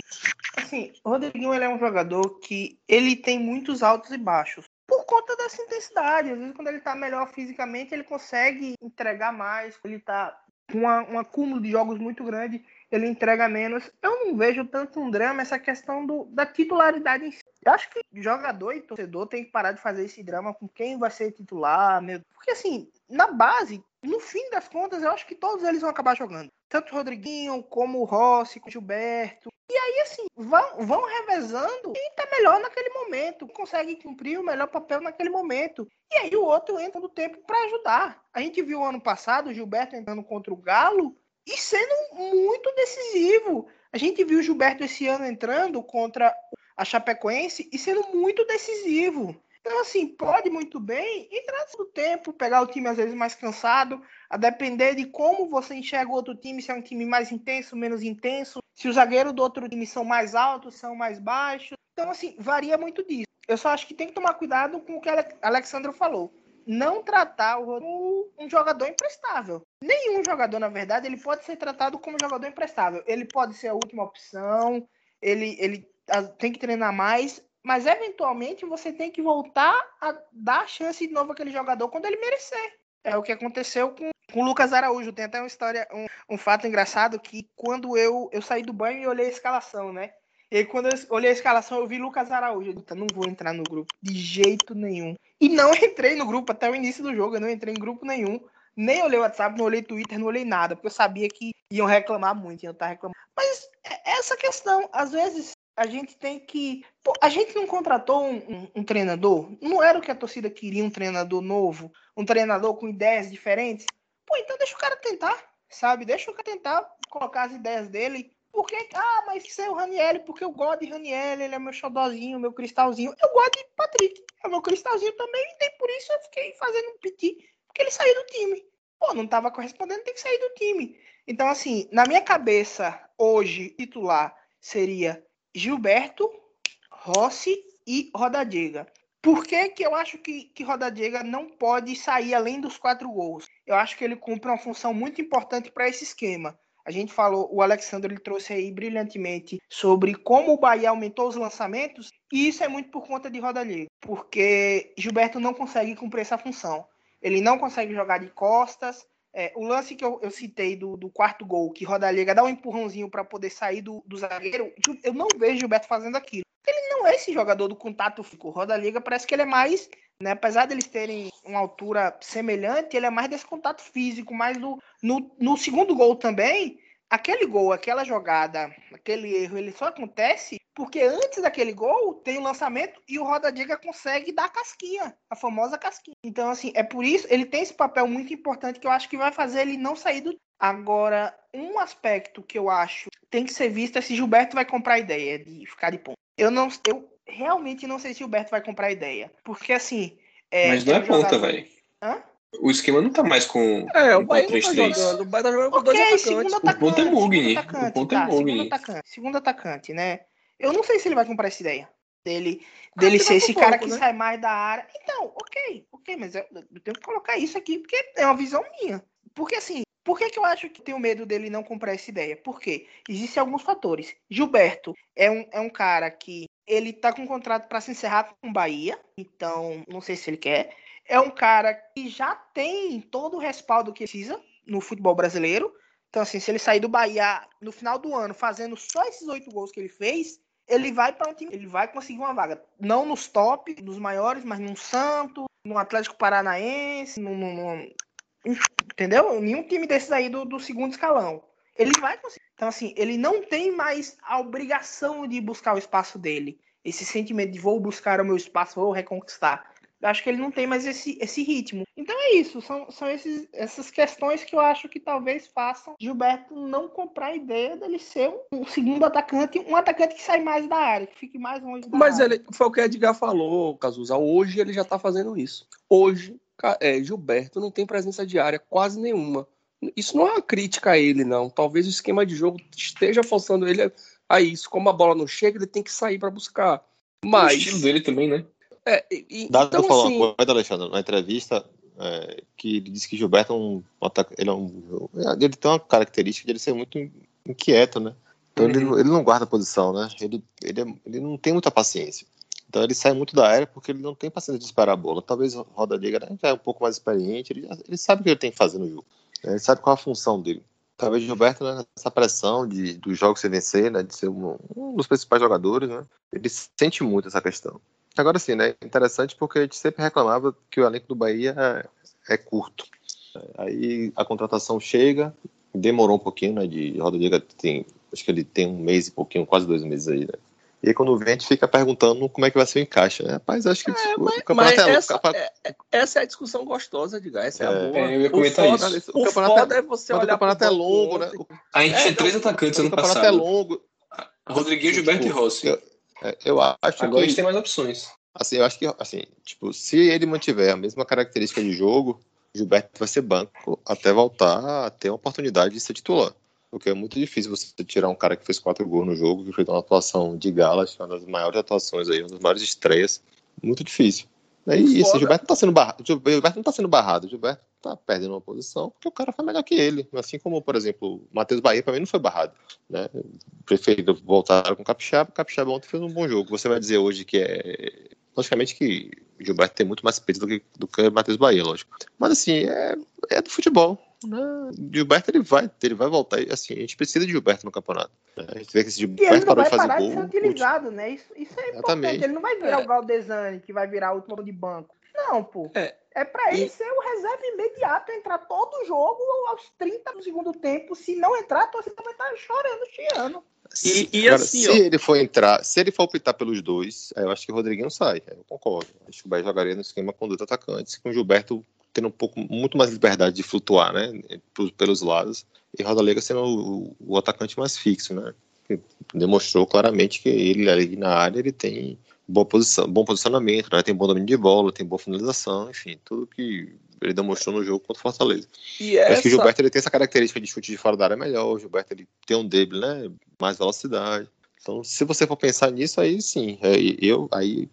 assim, o Rodriguinho ele é um jogador que ele tem muitos altos e baixos. Por conta dessa intensidade, às vezes quando ele tá melhor fisicamente, ele consegue entregar mais, ele tá com um acúmulo de jogos muito grande, ele entrega menos. Eu não vejo tanto um drama essa questão do, da titularidade em si. Eu acho que jogador e torcedor tem que parar de fazer esse drama com quem vai ser titular, meu. Porque assim, na base, no fim das contas, eu acho que todos eles vão acabar jogando. Tanto o Rodriguinho, como o Rossi, como o Gilberto. E aí, assim, vão, vão revezando quem tá melhor naquele momento, consegue cumprir o melhor papel naquele momento. E aí o outro entra no tempo para ajudar. A gente viu ano passado o Gilberto entrando contra o Galo e sendo muito decisivo. A gente viu o Gilberto esse ano entrando contra a Chapecoense e sendo muito decisivo. Então, assim, pode muito bem entrar no tempo, pegar o time às vezes mais cansado, a depender de como você enxerga o outro time, se é um time mais intenso, menos intenso, se os zagueiros do outro time são mais altos, são mais baixos. Então, assim, varia muito disso. Eu só acho que tem que tomar cuidado com o que o Alexandre falou não tratar o como um jogador imprestável. Nenhum jogador, na verdade, ele pode ser tratado como jogador imprestável. Ele pode ser a última opção, ele, ele tem que treinar mais, mas eventualmente você tem que voltar a dar chance de novo àquele jogador quando ele merecer. É o que aconteceu com com o Lucas Araújo. Tem até uma história, um, um fato engraçado que quando eu, eu saí do banho e olhei a escalação, né? E quando eu olhei a escalação, eu vi Lucas Araújo. Eu disse, não vou entrar no grupo de jeito nenhum. E não entrei no grupo até o início do jogo. Eu não entrei em grupo nenhum. Nem olhei WhatsApp, não olhei Twitter, não olhei nada. Porque eu sabia que iam reclamar muito, iam estar reclamando. Mas é essa questão, às vezes a gente tem que. Pô, a gente não contratou um, um, um, treinador? Não era o que a torcida queria, um treinador novo? Um treinador com ideias diferentes? Pô, então deixa o cara tentar, sabe? Deixa o cara tentar colocar as ideias dele porque, ah, mas isso é o Raniel, porque eu gosto de Raniel, ele é meu xodózinho, meu cristalzinho. Eu gosto de Patrick, é meu cristalzinho também, e por isso eu fiquei fazendo um piti, porque ele saiu do time. Pô, não estava correspondendo, tem que sair do time. Então, assim, na minha cabeça, hoje, titular seria Gilberto, Rossi e Rodadiga. Por que, que eu acho que, que Rodadiega não pode sair além dos quatro gols? Eu acho que ele cumpre uma função muito importante para esse esquema. A gente falou, o Alexandre ele trouxe aí brilhantemente sobre como o Bahia aumentou os lançamentos, e isso é muito por conta de Rodallega, porque Gilberto não consegue cumprir essa função. Ele não consegue jogar de costas. É, o lance que eu, eu citei do, do, quarto gol, que Rodallega dá um empurrãozinho para poder sair do, do zagueiro, eu não vejo Gilberto fazendo aquilo. Ele não é esse jogador do contato físico. Rodallega parece que ele é mais né? Apesar deles terem uma altura semelhante, ele é mais desse contato físico, mas no, no, segundo gol também, aquele gol, aquela jogada, aquele erro, ele só acontece porque antes daquele gol tem o lançamento e o Roda Diga consegue dar a casquinha, a famosa casquinha. Então, assim, é por isso, ele tem esse papel muito importante que eu acho que vai fazer ele não sair do. Agora, um aspecto que eu acho tem que ser visto é se Gilberto vai comprar a ideia de ficar de ponta. Eu não, eu realmente não sei se o Berto vai comprar a ideia. Porque assim. É, Mas não é, ponta, velho. Hã? O esquema não tá mais com. É, o Bahia não tá jogando. O Bahia tá jogando com okay, dois atacantes. Atacante, o ponto é Mugni. O ponto é tá, Mugni. Segundo atacante, segundo atacante, né? Eu não sei se ele vai comprar essa ideia. Dele, ah, dele ser esse cara que né? sai mais da área. Então, ok, ok, mas eu, eu tenho que colocar isso aqui porque é uma visão minha. Porque assim, por que, que eu acho que tenho medo dele não comprar essa ideia? Porque existem alguns fatores. Gilberto é um, é um cara que ele tá com um contrato para se encerrar com o Bahia, então não sei se ele quer. É um cara que já tem todo o respaldo que precisa no futebol brasileiro. Então, assim, se ele sair do Bahia no final do ano fazendo só esses oito gols que ele fez, ele vai para um time, ele vai conseguir uma vaga. Não nos top, dos maiores, mas num Santo, no Atlético Paranaense, num, num, Entendeu? Nenhum time desses aí do, do segundo escalão. Ele vai conseguir. Então, assim, ele não tem mais a obrigação de buscar o espaço dele. Esse sentimento de vou buscar o meu espaço, vou reconquistar. Eu acho que ele não tem mais esse, esse ritmo. Então é isso. São, são esses, essas questões que eu acho que talvez façam Gilberto não comprar a ideia dele ser um, um segundo atacante, um atacante que sai mais da área, que fique mais longe da Mas área. ele foi o que Edgar falou, Cazuza. Hoje ele já tá fazendo isso. Hoje é, Gilberto não tem presença diária quase nenhuma. Isso não é uma crítica a ele, não. Talvez o esquema de jogo esteja forçando ele a isso. Como a bola não chega, ele tem que sair para buscar. Mas... O estilo dele também, né? É, e, Dado então, falou assim... uma coisa, Alexandre, na entrevista, é, que ele disse que Gilberto é um, ele, é um, ele tem uma característica de ele ser muito inquieto, né? Então uhum. ele, ele não guarda posição, né? Ele, ele, é, ele não tem muita paciência. Então ele sai muito da área porque ele não tem paciência de esperar a bola. Talvez o Roda Liga né, já é um pouco mais experiente, ele, ele sabe o que ele tem que fazer no jogo. Ele sabe qual a função dele. Talvez Gilberto, né, nessa pressão de, dos jogos se vencer, né, de ser um, um, dos principais jogadores, né, ele sente muito essa questão. Agora sim, né, interessante porque a gente sempre reclamava que o elenco do Bahia é, é curto. Aí a contratação chega, demorou um pouquinho, né, de Roda Liga tem, acho que ele tem um mês e pouquinho, quase dois meses aí, né, e aí, quando vem, a gente fica perguntando como é que vai ser o encaixe. Né? Rapaz, acho que é, tipo, mas, o campeonato é, essa, é, é, essa é a discussão gostosa, diga. Essa é, a boa. É, eu ia comentar o foda, isso. O, o campeonato é, você olhar. O campeonato é longo, né? A gente tinha três atacantes ano passado. O campeonato é longo. Rodriguinho, Gilberto tipo, e Rossi. Eu, eu acho Agora que, a gente tem mais opções. Assim, eu acho que, assim, tipo, se ele mantiver a mesma característica de jogo, Gilberto vai ser banco até voltar a ter uma oportunidade de ser titular. Porque é muito difícil você tirar um cara que fez quatro gols no jogo, que fez uma atuação de gala, uma das maiores atuações aí, uma das maiores estreias. Muito difícil. E isso, o Gilberto não tá sendo barrado. Gilberto não tá sendo barrado. O Gilberto tá perdendo uma posição porque o cara foi melhor que ele. Assim como, por exemplo, o Matheus Bahia, para mim, não foi barrado. Né? Preferido voltar com o Capixaba. O Capixaba ontem fez um bom jogo. Você vai dizer hoje que é. Logicamente que o Gilberto tem muito mais peso do que, do que o Matheus Bahia, lógico. Mas assim, é, é do futebol. Né? Gilberto ele vai, ele vai voltar. Assim, a gente precisa de Gilberto no campeonato. A gente vê que esse Gilberto parou de fazer gol. De ser utilizado, né? Isso, isso é Exatamente. importante. Ele não vai virar é. o Galdesani, que vai virar o último de banco. Não, pô. É, é para ele e... ser o reserva imediato, entrar todo jogo aos 30 do segundo tempo. Se não entrar, a torcida vai estar chorando, chiando. E, e Agora, assim, se ó... ele for entrar, se ele for optar pelos dois, eu acho que o Rodriguinho sai. Eu concordo. Acho que o Bahia jogaria no esquema com dois atacantes, com o Gilberto tendo um pouco, muito mais liberdade de flutuar, né, pelos lados, e Rodalega sendo o, o, atacante mais fixo, né, demonstrou claramente que ele ali na área ele tem boa posição, bom posicionamento, né, tem bom domínio de bola, tem boa finalização, enfim, tudo que ele demonstrou no jogo contra o Fortaleza. E essa... Acho que o Gilberto ele tem essa característica de chute de fora da área melhor, o Gilberto ele tem um drible, né, mais velocidade. Então, se você for pensar nisso, aí sim, eu, aí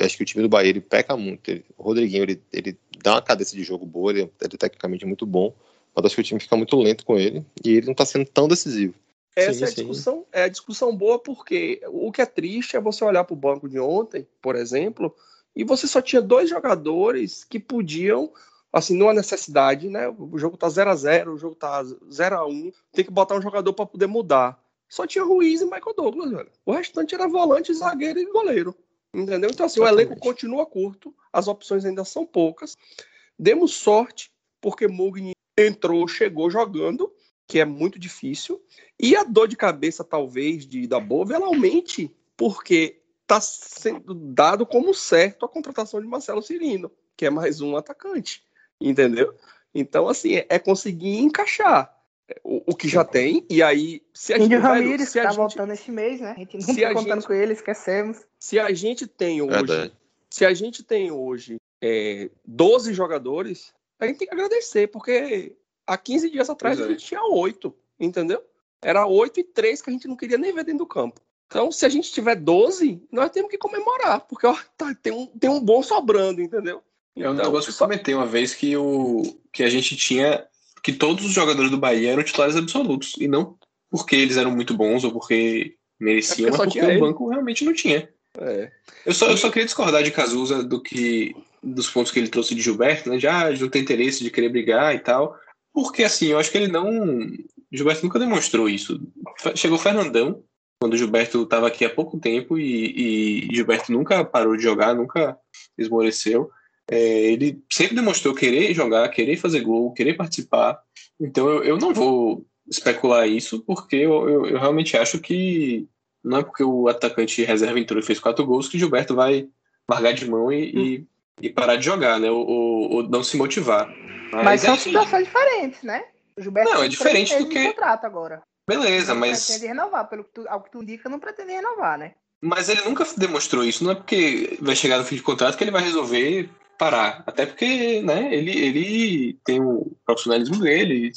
acho que o time do Bahia ele peca muito. Ele, o Rodriguinho ele, ele dá uma cadência de jogo boa, ele, ele é tecnicamente muito bom, mas acho que o time fica muito lento com ele e ele não está sendo tão decisivo. Essa sim, é, a discussão, é a discussão boa porque o que é triste é você olhar para o banco de ontem, por exemplo, e você só tinha dois jogadores que podiam, assim, numa necessidade, né? O jogo tá 0 a 0 o jogo tá 0 a 1 tem que botar um jogador para poder mudar. Só tinha Ruiz e Michael Douglas, velho. O restante era volante, zagueiro e goleiro. Entendeu? Então, assim, Exatamente. o elenco continua curto, as opções ainda são poucas. Demos sorte, porque Mugni entrou, chegou jogando, que é muito difícil. E a dor de cabeça, talvez, de da Bova, ela aumente, porque está sendo dado como certo a contratação de Marcelo Cirino, que é mais um atacante. Entendeu? Então, assim, é, é conseguir encaixar o, o, que já tem, e aí, se a gente. Índio Ramírez, que tá gente, voltando esse mês, né? A gente não tá contando gente, com ele, esquecemos. Se a gente tem hoje. Verdade. Se a gente tem hoje é, 12 jogadores, a gente tem que agradecer, porque há 15 dias atrás a é. gente tinha 8, entendeu? Era 8 e 3 que a gente não queria nem ver dentro do campo. Então, se a gente tiver 12, nós temos que comemorar, porque ó, tá, tem, um, tem um bom sobrando, entendeu? É um então, negócio que eu comentei uma vez que, o, que a gente tinha que todos os jogadores do Bahia eram titulares absolutos. E não porque eles eram muito bons ou porque mereciam, é porque mas porque o ele. banco realmente não tinha. É. Eu, só, eu só queria discordar de Cazuza do que dos pontos que ele trouxe de Gilberto, né? Já de não ter interesse de querer brigar e tal. Porque assim, eu acho que ele não. Gilberto nunca demonstrou isso. Chegou o Fernandão, quando o Gilberto estava aqui há pouco tempo, e, e Gilberto nunca parou de jogar, nunca esmoreceu. É, ele sempre demonstrou querer jogar, querer fazer gol, querer participar. Então eu, eu não vou especular isso, porque eu, eu, eu, realmente acho que não é porque o atacante reserva entrou e fez quatro gols que Gilberto vai largar de mão e, hum. e, e, parar de jogar, né? Ou, ou, ou não se motivar. Mas, mas são é situações diferentes, né? O Gilberto não, é diferente do que. contrato agora. Beleza, não mas. pretende renovar, pelo que tu, ao que tu indica, não pretende renovar, né? Mas ele nunca demonstrou isso. Não é porque vai chegar no fim de contrato que ele vai resolver parar. Até porque, né, ele, ele tem o profissionalismo dele,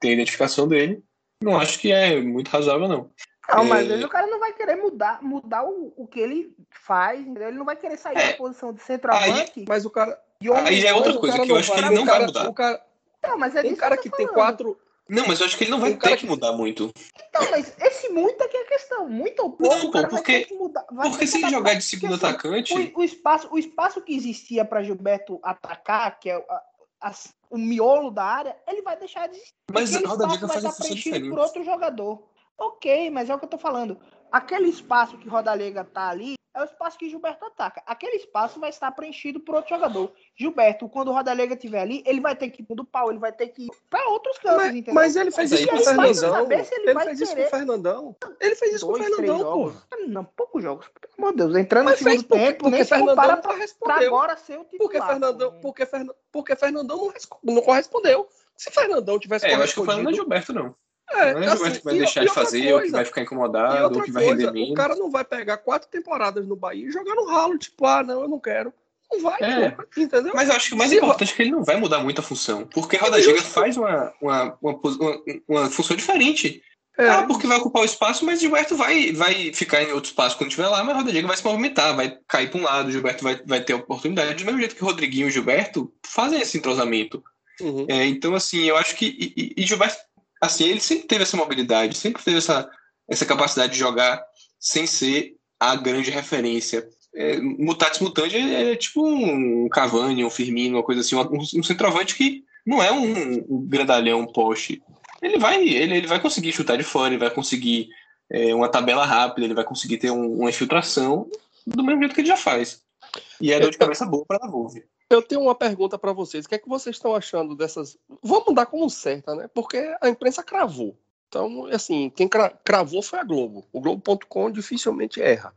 tem a identificação dele. Não acho que é muito razoável, não. Não, mas é... o cara não vai querer mudar, mudar o, o que ele faz, entendeu? Ele não vai querer sair é. da posição de centroavante. Aí, mas o cara. Aí é outra coisa que eu acho que ele não vai mudar. O cara, não, mas é um cara que, que tem quatro. Não, mas eu acho que ele não vai ter que mudar muito. Então, mas esse muito é que é a questão. Muito ou pouco, não, pô, porque, mudar, porque se ele jogar de segundo assim, atacante. O, o, espaço, o espaço que existia para Gilberto atacar, que é a, a, o miolo da área, ele vai deixar de existir. Mas a Roda Liga faz função diferente. por outro jogador. Ok, mas é o que eu tô falando. Aquele espaço que Roda Liga tá ali, é o espaço que Gilberto ataca. Aquele espaço vai estar preenchido por outro jogador. Gilberto, quando o Rodalega estiver ali, ele vai ter que ir do pau, ele vai ter que ir para outros cantos, mas, entendeu? Mas ele fez isso com o Fernandão. Ele, ele fez isso com o Fernandão. Ele fez isso com o Fernandão, pô. Não, poucos jogos. Pelo amor de Deus, entrando mas no segundo porque, tempo, porque nem Fernandão para pra, pra agora ser o titular. Porque Fernandão, porque, porque Fernandão não, não correspondeu. Se Fernandão tivesse é, eu acho que o Fernando Gilberto não. É, não é assim, que vai deixar de fazer, coisa, ou que vai ficar incomodado, ou que vai render menos. O cara não vai pegar quatro temporadas no Bahia e jogar no ralo, tipo, ah, não, eu não quero. Não vai, é. entendeu? Mas eu acho que o mais importante é que ele não vai mudar muito a função. Porque a Roda Giga faz uma, uma, uma, uma, função diferente. É. Ah, porque vai ocupar o espaço, mas Gilberto vai, vai ficar em outro espaço quando estiver lá, mas a Roda Giga vai se movimentar, vai cair para um lado, Gilberto vai, vai ter oportunidade. Do mesmo jeito que o Rodriguinho e o Gilberto fazem esse entrosamento. Uhum. É, então, assim, eu acho que. E, e Gilberto assim, ele sempre teve essa mobilidade, sempre teve essa, essa capacidade de jogar sem ser a grande referência. É, mutatis mutandi é, é, tipo um Cavani, um Firmino, uma coisa assim, um, um centroavante que não é um, um grandalhão, um poste. Ele vai, ele, ele vai conseguir chutar de fora, ele vai conseguir é, uma tabela rápida, ele vai conseguir ter um, uma infiltração do mesmo jeito que ele já faz. E é dor de cabeça boa para a Volve. Eu tenho uma pergunta para vocês. O que é que vocês estão achando dessas. Vamos dar como certa, né? Porque a imprensa cravou. Então, assim, quem cravou foi a Globo. O Globo.com dificilmente erra,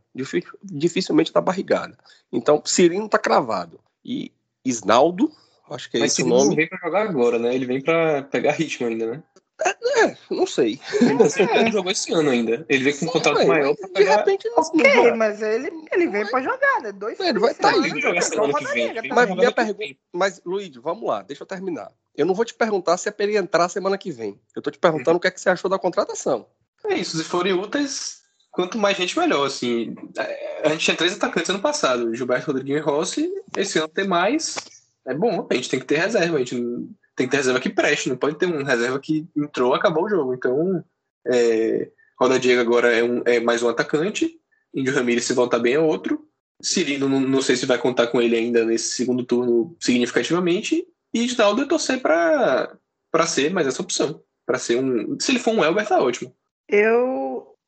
dificilmente dá barrigada. Então, Cirino tá cravado. E Isnaldo, acho que é Mas esse o nome. Mas não vem para jogar agora, né? Ele vem para pegar ritmo ainda, né? É, é, não sei. Ele não jogou esse ano ainda. Ele veio com um contrato é, maior pra pegar... De repente não. Ok, mas ele, ele veio pra jogar, né? Dois Ele vai estar tá aí. Tá mas minha pergunta. Mas, Luiz, vamos lá, deixa eu terminar. Eu não vou te perguntar se é pra ele entrar semana que vem. Eu tô te perguntando hum. o que é que você achou da contratação. É isso, se forem úteis, quanto mais gente, melhor. Assim, a gente tinha três atacantes ano passado, Gilberto Rodrigues e Rossi. Esse ano ter mais é bom. A gente tem que ter reserva. A gente tem que ter reserva que preste. Não pode ter um reserva que entrou acabou o jogo. Então, é, Roda Diego agora é, um, é mais um atacante. Índio Ramírez, se voltar bem, é outro. Cirino, não, não sei se vai contar com ele ainda nesse segundo turno significativamente. E Ginaldo eu torcer para ser mais essa opção. para ser um. Se ele for um Elber, tá ótimo. Eu,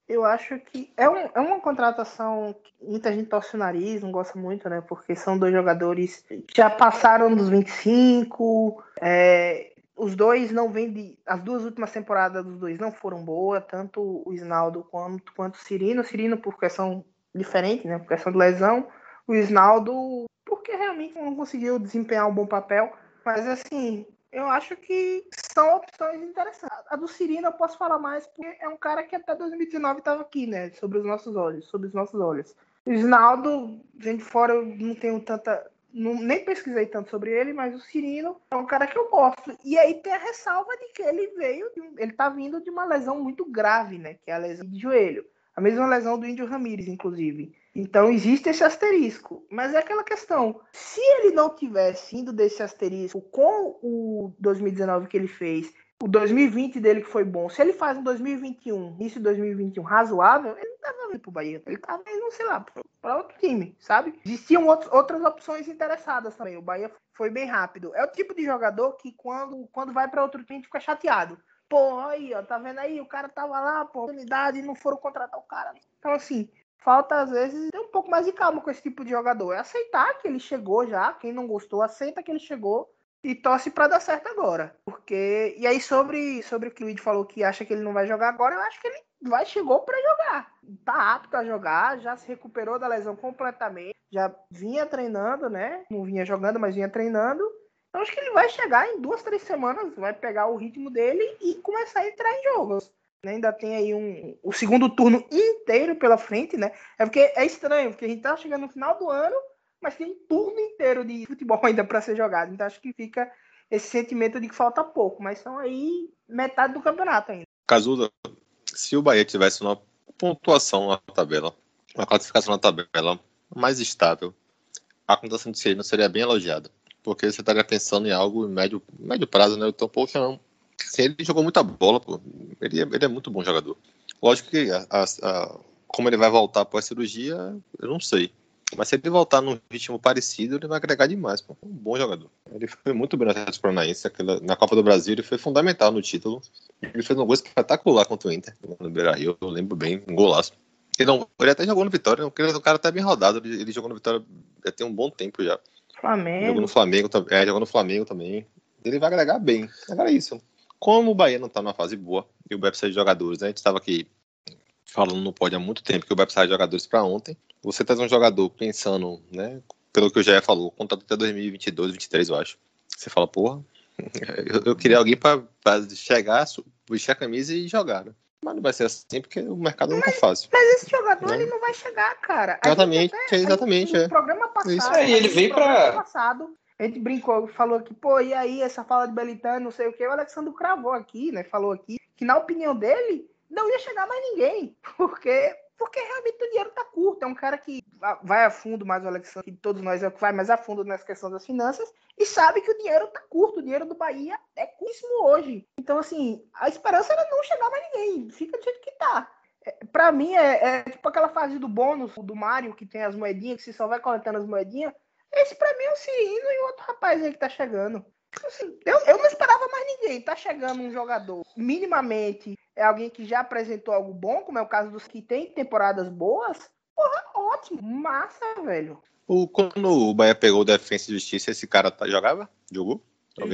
eu acho que é, um, é uma contratação que muita gente torce o nariz, não gosta muito, né? Porque são dois jogadores que já passaram dos 25. É, os dois não vêm de. As duas últimas temporadas dos dois não foram boas, tanto o Isnaldo quanto, quanto o Cirino. O Cirino por questão diferente, né? Por questão de lesão. O Isnaldo, porque realmente não conseguiu desempenhar um bom papel. Mas assim, eu acho que são opções interessantes. A do Cirino eu posso falar mais porque é um cara que até 2019 estava aqui, né? Sobre os nossos olhos, sobre os nossos olhos. O Isnaldo, vem de fora, eu não tenho tanta não, nem pesquisei tanto sobre ele, mas o Cirino é um cara que eu gosto. E aí tem a ressalva de que ele veio, ele tá vindo de uma lesão muito grave, né? Que é a lesão de joelho. A mesma lesão do Índio Ramírez, inclusive. Então existe esse asterisco. Mas é aquela questão: se ele não tivesse indo desse asterisco com o 2019 que ele fez o 2020 dele que foi bom. Se ele faz um 2021, início de 2021 razoável, ele não tava vindo pro Bahia. Ele tava indo, sei lá, para outro time, sabe? Existiam outros, outras opções interessadas também. O Bahia foi bem rápido. É o tipo de jogador que quando, quando vai para outro time fica chateado. Pô, aí, ó, tá vendo aí? O cara tava lá, pô, oportunidade não foram contratar o cara. Então, assim, falta às vezes ter um pouco mais de calma com esse tipo de jogador. É aceitar que ele chegou já. Quem não gostou, aceita que ele chegou e torce para dar certo agora. Porque e aí sobre sobre o que o Luiz falou que acha que ele não vai jogar agora, eu acho que ele vai chegou para jogar. Tá apto a jogar, já se recuperou da lesão completamente, já vinha treinando, né? Não vinha jogando, mas vinha treinando. Então acho que ele vai chegar em duas, três semanas, vai pegar o ritmo dele e começar a entrar em jogos. Ainda tem aí um, o segundo turno inteiro pela frente, né? É porque é estranho, porque a gente tá chegando no final do ano mas tem um turno inteiro de futebol (laughs) ainda para ser jogado. Então acho que fica esse sentimento de que falta pouco, mas são aí metade do campeonato ainda. Casuda, se o Bahia tivesse uma pontuação na tabela, uma classificação na tabela mais estável, a contação de não seria bem elogiada. Porque você estaria pensando em algo em médio, médio prazo, né? Então, poxa, não. Ele jogou muita bola, pô. Ele, é, ele é muito bom jogador. Lógico que a, a, a, como ele vai voltar após a cirurgia, eu não sei. Mas se ele voltar num ritmo parecido, ele vai agregar demais. Pô. Um bom jogador. Ele foi muito bem no Atlético Paranaense. Na Copa do Brasil, ele foi fundamental no título. Ele fez um gol espetacular contra o Inter, no Beira-Rio. Eu lembro bem, um golaço. Ele, não, ele até jogou no Vitória, o cara tá bem rodado. Ele, ele, jogou no Vitória já tem um bom tempo já. Flamengo. Jogou no Flamengo, é, jogou no Flamengo também. Ele vai agregar bem. Agora é isso. Como o Bahia não tá numa fase boa e o Bahia precisa de jogadores, né? A gente estava aqui falando no pódio há muito tempo que o Bahia precisa de jogadores para ontem você traz um jogador pensando, né, pelo que o Jair falou, contrato até 2022, 2023, eu acho. Você fala, porra, (laughs) eu, eu queria alguém para chegar, vestir a camisa e jogar, né? Mas não vai ser assim porque o mercado não tá fácil. Mas esse jogador né? ele não vai chegar, cara. exatamente, até, exatamente. No é. programa passado, Isso aí, ele veio para passado, a gente brincou, falou que, pô, e aí essa fala de Belitano, não sei o que, o Alexandre cravou aqui, né? Falou aqui que na opinião dele não ia chegar mais ninguém, (laughs) porque porque realmente o dinheiro tá curto. É um cara que vai a fundo, mais o Alexandre, que todos nós é o que vai mais a fundo nessa questão das finanças, e sabe que o dinheiro tá curto. O dinheiro do Bahia é curtíssimo hoje. Então, assim, a esperança era não chegar mais ninguém. Fica do jeito que tá. É, para mim, é, é, tipo aquela fase do bônus do Mario, que tem as moedinhas, que você só vai coletando as moedinhas. Esse para mim é o Cirino e o outro rapaz aí que tá chegando. Assim, eu, eu não esperava mais ninguém. Tá chegando um jogador minimamente é alguém que já apresentou algo bom, como é o caso dos que tem temporadas boas, porra, ótimo, massa, velho. O, quando o Bahia pegou o Defensa e Justiça, esse cara tá, jogava? Jogou? Eu,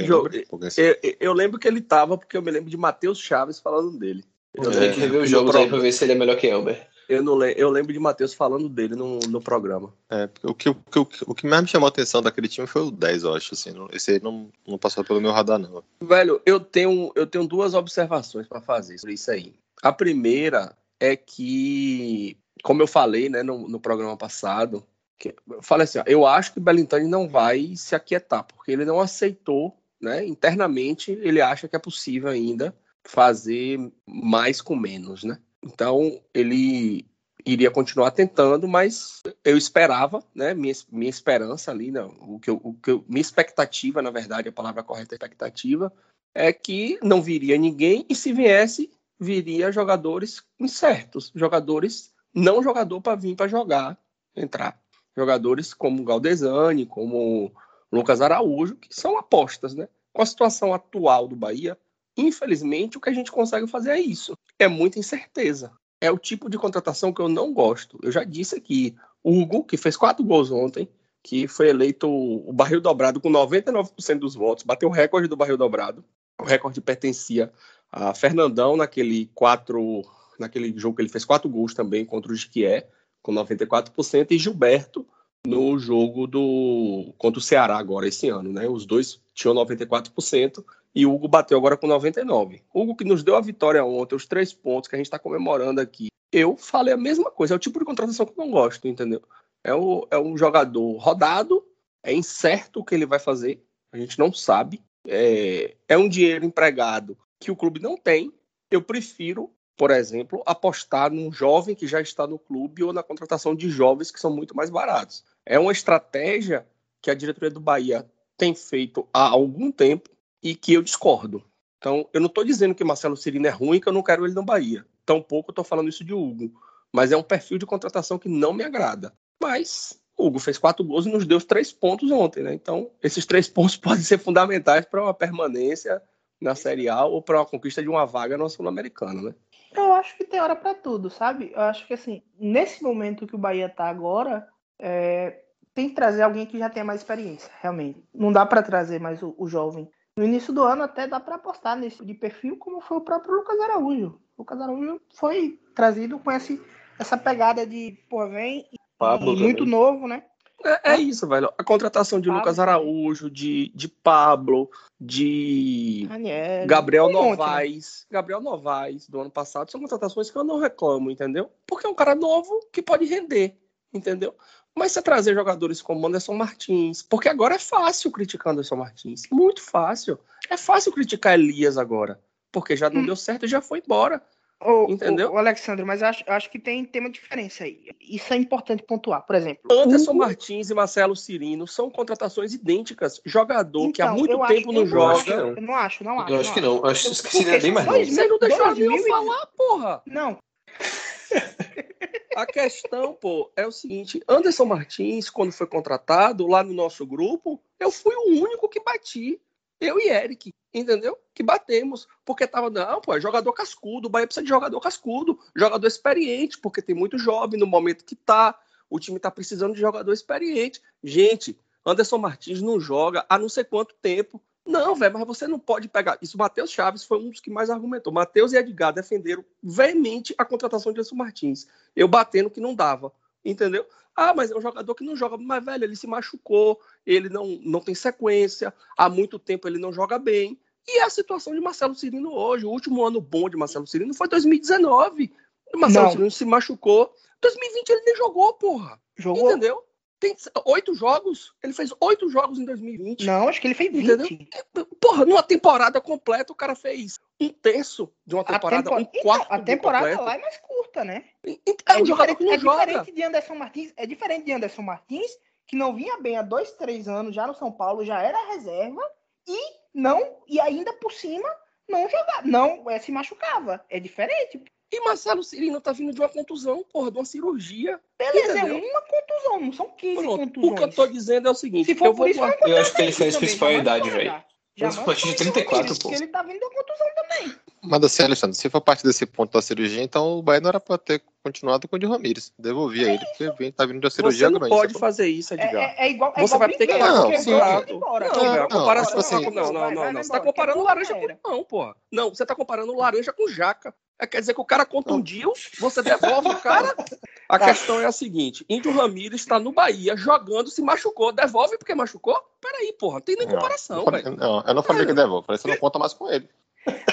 eu, eu, lembro que ele tava, porque eu me lembro de Matheus Chaves falando dele. Eu é, tenho que rever os jogos aí pra ver se ele é melhor que Elber. Eu, não le eu lembro de Matheus falando dele no, no programa. É, o que, o, que, o que mais me chamou a atenção daquele time foi o 10, eu acho. Assim, esse aí não, não passou pelo meu radar, não. Velho, eu tenho, eu tenho duas observações para fazer sobre isso aí. A primeira é que, como eu falei né, no, no programa passado, que, eu falei assim: ó, eu acho que o Belintani não vai se aquietar, porque ele não aceitou, né, internamente, ele acha que é possível ainda fazer mais com menos, né? Então, ele iria continuar tentando, mas eu esperava, né? Minha, minha esperança ali, não, o que eu, o que eu, minha expectativa, na verdade, a palavra correta é expectativa, é que não viria ninguém e se viesse, viria jogadores incertos, jogadores não jogador para vir para jogar, entrar. Jogadores como Galdesani, como Lucas Araújo, que são apostas, né? Com a situação atual do Bahia, infelizmente o que a gente consegue fazer é isso. É muita incerteza. É o tipo de contratação que eu não gosto. Eu já disse aqui, Hugo, que fez quatro gols ontem, que foi eleito o barril dobrado com 99% dos votos, bateu o recorde do barril dobrado. O recorde pertencia a Fernandão naquele quatro naquele jogo que ele fez quatro gols também contra o Jiquié, com 94%, e Gilberto no jogo do contra o Ceará agora esse ano, né? Os dois tinham 94% e o Hugo bateu agora com 99. Hugo que nos deu a vitória ontem, os três pontos que a gente está comemorando aqui. Eu falei a mesma coisa, é o tipo de contratação que eu não gosto, entendeu? É, o, é um jogador rodado, é incerto o que ele vai fazer, a gente não sabe. É, é um dinheiro empregado que o clube não tem. Eu prefiro por exemplo, apostar num jovem que já está no clube ou na contratação de jovens que são muito mais baratos. É uma estratégia que a diretoria do Bahia tem feito há algum tempo e que eu discordo. Então, eu não estou dizendo que Marcelo Cirino é ruim, que eu não quero ele no Bahia. Tampouco estou falando isso de Hugo. Mas é um perfil de contratação que não me agrada. Mas Hugo fez quatro gols e nos deu três pontos ontem, né? Então, esses três (laughs) pontos podem ser fundamentais para uma permanência na Série A ou para uma conquista de uma vaga na Sul-Americana, né? Eu acho que tem hora para tudo, sabe? Eu acho que assim, nesse momento que o Bahia tá agora, é, tem que trazer alguém que já tenha mais experiência, realmente. Não dá para trazer mais o, o, jovem. No início do ano até dá para apostar nesse de perfil, como foi o próprio Lucas Araújo. O Lucas Araújo foi trazido com esse, essa pegada de, pô, vem Pablo e muito novo, né? É, é, isso, velho. A contratação de Pablo. Lucas Araújo, de, de Pablo, de Daniel, Gabriel Novaes. Né? Gabriel Novaes, do ano passado, são contratações que eu não reclamo, entendeu? Porque é um cara novo que pode render, entendeu? Mas você trazer jogadores como Anderson Martins, porque agora é fácil criticar Anderson Martins. Muito fácil. É fácil criticar Elias agora, porque já não hum. deu certo e já foi embora. Ô, Entendeu? O Alexandre, mas acho, acho que tem, tem uma diferença aí. Isso é importante pontuar. Por exemplo, Anderson o... Martins e Marcelo Cirino são contratações idênticas. Jogador então, que há então, muito tempo não joga. Eu não acho, não acho. Eu acho que não. Eu acho que seria bem mais novo. Você não deixou eu falar, porra! Não. (laughs) A questão, pô, é o seguinte: Anderson Martins, quando foi contratado lá no nosso grupo, eu fui o único que bati. Eu e Eric entendeu? Que batemos, porque tava, não, pô, é jogador cascudo, o Bahia precisa de jogador cascudo, jogador experiente, porque tem muito jovem no momento que tá, o time tá precisando de jogador experiente. Gente, Anderson Martins não joga há não sei quanto tempo. Não, velho, mas você não pode pegar. Isso, Matheus Chaves foi um dos que mais argumentou. Matheus e Edgar defenderam veemente a contratação de Anderson Martins. Eu batendo que não dava, entendeu? Ah, mas é um jogador que não joga. Mas, velho, ele se machucou, ele não, não tem sequência, há muito tempo ele não joga bem. E é a situação de Marcelo Cirino hoje. O último ano bom de Marcelo Cirino foi 2019. Marcelo não. Cirino se machucou. 2020 ele nem jogou, porra. Jogou? Entendeu? Tem oito jogos. Ele fez oito jogos em 2020. Não, acho que ele fez 20. Entendeu? Porra, numa temporada completa o cara fez um terço de uma temporada, tempo... um quarto então, A temporada lá é mais curta, né? É, é um jogador que não é joga. diferente de Anderson Martins. É diferente de Anderson Martins, que não vinha bem há dois, três anos já no São Paulo, já era reserva e não, e ainda por cima, não jogava, não é, se machucava. É diferente. E Marcelo Cirino tá vindo de uma contusão, porra, de uma cirurgia. Beleza, é entendeu? é uma contusão, não são 15 Pronto, contusões. O que eu tô dizendo é o seguinte, se for eu vou isso, Eu acho que ele fez principal idade, velho. Já a partir de 34, pô. ele tá vindo de uma contusão também. Mas assim, Alexandre, se for parte desse ponto da cirurgia, então o Bahia não era pra ter continuado com o de Ramires. Devolvia é ele, porque vem, tá vindo de uma cirurgia Você não grande, pode fazer isso, Edgar. É, é, é igual, é Você vai ter que não, não, sim. Não, não, comparação, assim, não, não, não, não. Você tá comparando laranja com limão, porra. Não, você tá comparando laranja com jaca. É, quer dizer que o cara contundiu, você devolve o cara. (laughs) A tá. questão é a seguinte: Índio Ramírez está no Bahia jogando, se machucou, devolve porque machucou? Peraí, porra, não tem nem comparação, velho. Não, eu não falei que devolve, falei que você não conta mais com ele.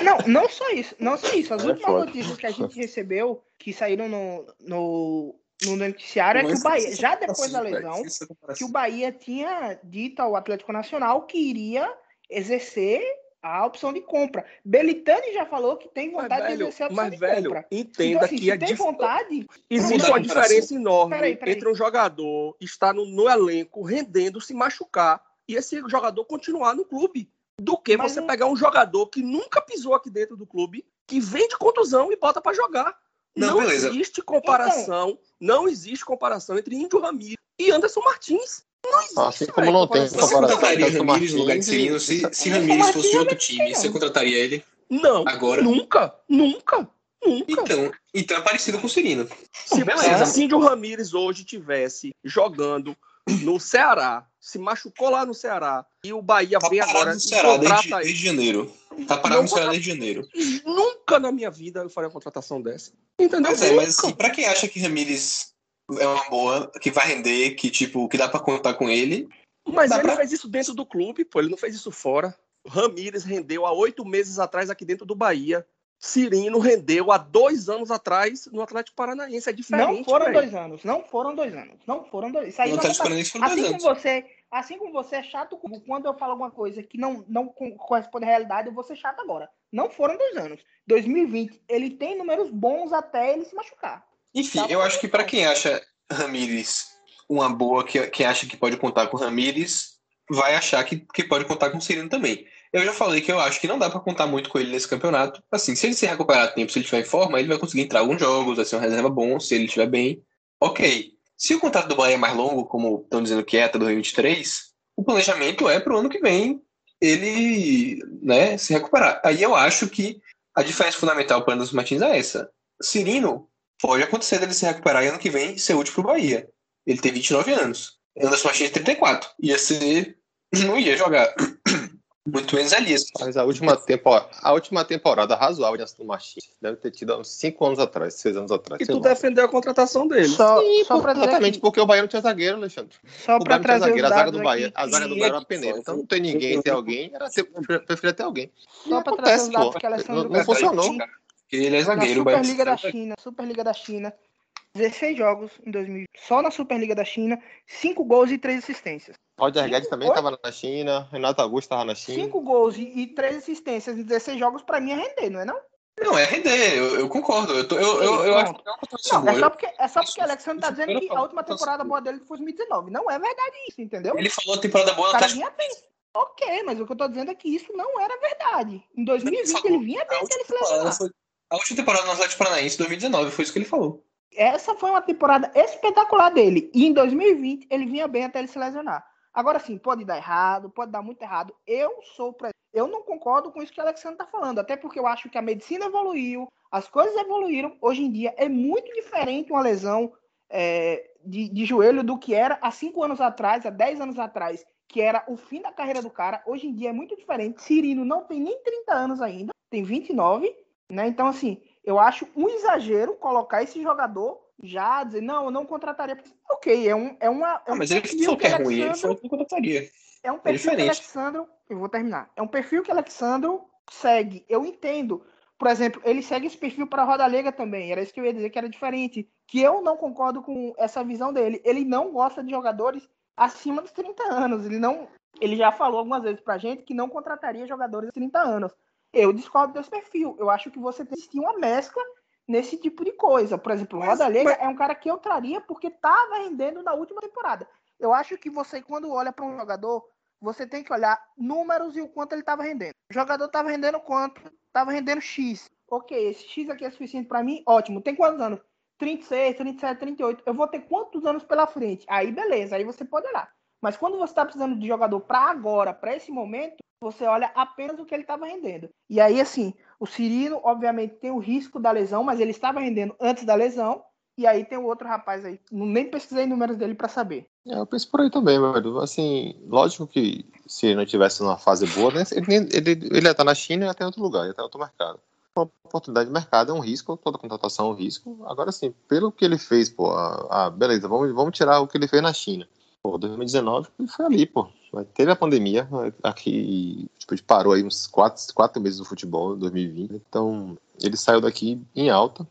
Não, não só isso, não só isso. As é últimas foda. notícias que a gente recebeu, que saíram no, no, no noticiário, é que o Bahia, já depois da lesão, que o Bahia tinha dito ao Atlético Nacional que iria exercer a opção de compra. Belitani já falou que tem vontade velho, de exercer a opção mas, de velho, compra. entenda Então, assim, que se a tem dif- vontade, existe uma diferença enorme Peraí, peraí. entre um jogador estar no, no elenco rendendo, se machucar e esse jogador continuar no clube, do que Mas você não- pegar um jogador que nunca pisou aqui dentro do clube, que vem de contusão e bota pra jogar. Não, Não, beleza. existe comparação, não existe comparação entre Índio Ramiro e Anderson Martins. Não existe. Assim como velho, não tem Você comparação contrataria entre o Ramires no lugar de Martins Cirino? Se, se Martins fosse outro time, você contrataria ele? Não, Agora? nunca, nunca, nunca. Então, então é parecido com o Cirino. Se, beleza. se Ramires hoje tivesse jogando no Ceará, se machucou lá no Ceará, e o Bahia Tá vem agora no Ceará desde, desde janeiro. Tá parado no Ceará desde janeiro. Nunca na minha vida eu faria uma contratação dessa. Entendeu? Pois é, mas assim, pra quem acha que Ramires é uma boa, que vai render, que tipo, que dá pra contar com ele, Mas ele pra- fez isso dentro do clube, pô, ele não fez isso fora. Ramires rendeu há oito meses atrás aqui dentro do Bahia. Cirino rendeu há dois anos atrás no Atlético Paranaense. É diferente. não foram velho. dois anos. Não foram dois anos. Não foram dois. Isso aí no não Atlético acontece. Paranaense foram dois Assim anos. como você, assim como você é chato quando eu falo alguma coisa que não, não co- corresponde à realidade, eu vou ser chato agora. Não foram dois anos. 2020, ele tem números bons até ele se machucar. Enfim, Tá eu acho que pra quem acha Ramires uma boa, que, que acha que pode contar com Ramires, vai achar que, que pode contar com Cirino também. Eu já falei que eu acho que não dá pra contar muito com ele nesse campeonato. Assim, se ele se recuperar a tempo, se ele estiver em forma, ele vai conseguir entrar alguns jogos, vai ser uma reserva bom, se ele estiver bem. Ok. Se o contrato do Bahia é mais longo, como estão dizendo que é até 2023, o planejamento é pro ano que vem ele né, se recuperar. Aí eu acho que a diferença fundamental para Anderson Martins é essa. Cirino pode acontecer dele se recuperar e ano que vem ser útil pro Bahia. Ele tem 29 anos. Anderson Martins tem 34. Ia ser. Não ia jogar. Muito menos Elias. Mas a última, temporada, a última temporada razoável de Aston Martins deve ter tido há uns 5 anos atrás, 6 anos atrás. E tu lá. defendeu a contratação dele. Só, Sim, só dizer exatamente aqui, porque o Bahia não tinha zagueiro, Alexandre. só O tinha trazer zagueiro, a zaga do Bahia, aqui, a zaga do Bahia era uma peneira. Então não tem ninguém, tem alguém, era ter, preferia ter alguém. Só pra trazer os acontece, dados que Alessandro Não, não funcionou. Ele é Na zagueiro. o Bahia Superliga da China, Superliga da China, 16 jogos em 2000. Só na Superliga da China, 5 gols e 3 assistências. Roger Guedes também estava na China, Renato Augusto estava na China. 5 gols e, e 3 assistências em 16 jogos, pra mim é render, não é não? Não, é render, eu, eu concordo. Eu, tô- eu, eu, eu acho que é uma contratação Não, é só porque, é só porque o Alexandre tá isso dizendo que falo, a última temporada boa dele foi 2019. Não é verdade isso, entendeu? Ele falou a temporada boa vinha bem. Ok, mas o que eu tô dizendo é que isso não era verdade. Em 2020 falou. ele vinha bem última ele se temporada lesionar. foi. A última temporada no Atlético Paranaense, 2019, foi isso que ele falou. Essa foi uma temporada espetacular dele. E em 2020 ele vinha bem até ele se lesionar. Agora sim, pode dar errado, pode dar muito errado. Eu sou eu não concordo com isso que o Alexandre tá falando, até porque eu acho que a medicina evoluiu, as coisas evoluíram. Hoje em dia é muito diferente uma lesão é, de, de joelho do que era há cinco anos atrás, há 10 anos atrás, que era o fim da carreira do cara. Hoje em dia é muito diferente. Cirino não tem nem 30 anos ainda, tem 29, né? Então, assim, eu acho um exagero colocar esse jogador já dizer, não, eu não contrataria. Ok, é um. É uma, é Ah, um mas ele falou que é ruim, ele falou que não contrataria. é um perfil que diferente. Alexandro. Eu vou terminar. É um perfil que Alexandro segue. Eu entendo. Por exemplo, ele segue esse perfil para a Roda Lega também. Era isso que eu ia dizer que era diferente. Que eu não concordo com essa visão dele. Ele não gosta de jogadores acima dos 30 anos. Ele não. Ele já falou algumas vezes pra gente que não contrataria jogadores de 30 anos. Eu discordo desse perfil. Eu acho que você tem que uma mescla nesse tipo de coisa. Por exemplo, o Mas- Roda Lega mas- é um cara que eu traria porque estava rendendo na última temporada. Eu acho que você, quando olha para um jogador, você tem que olhar números e o quanto ele estava rendendo. O jogador estava rendendo quanto? Estava rendendo X. Ok, esse X aqui é suficiente para mim? Ótimo. Tem quantos anos? 36, 37, 38. Eu vou ter quantos anos pela frente? Aí beleza, aí você pode olhar. Mas quando você está precisando de jogador para agora, para esse momento, você olha apenas o que ele estava rendendo. E aí, assim, o Cirino, obviamente, tem o risco da lesão, mas ele estava rendendo antes da lesão. E aí tem o outro rapaz aí. Nem pesquisei números dele para saber. É, eu penso por aí também, velho. Assim, lógico que se ele não tivesse numa fase boa, né, ele, ele, ele ia estar na China e ia em outro lugar, ia estar em outro mercado. Uma oportunidade de mercado é um risco, toda contratação é um risco. Agora, sim, pelo que ele fez, pô, ah, beleza, vamos, vamos tirar o que ele fez na China. Pô, 2019 ele foi ali, pô. Teve a pandemia, aqui tipo, parou aí uns quatro, quatro meses do futebol, 2020. Então, ele saiu daqui em alta.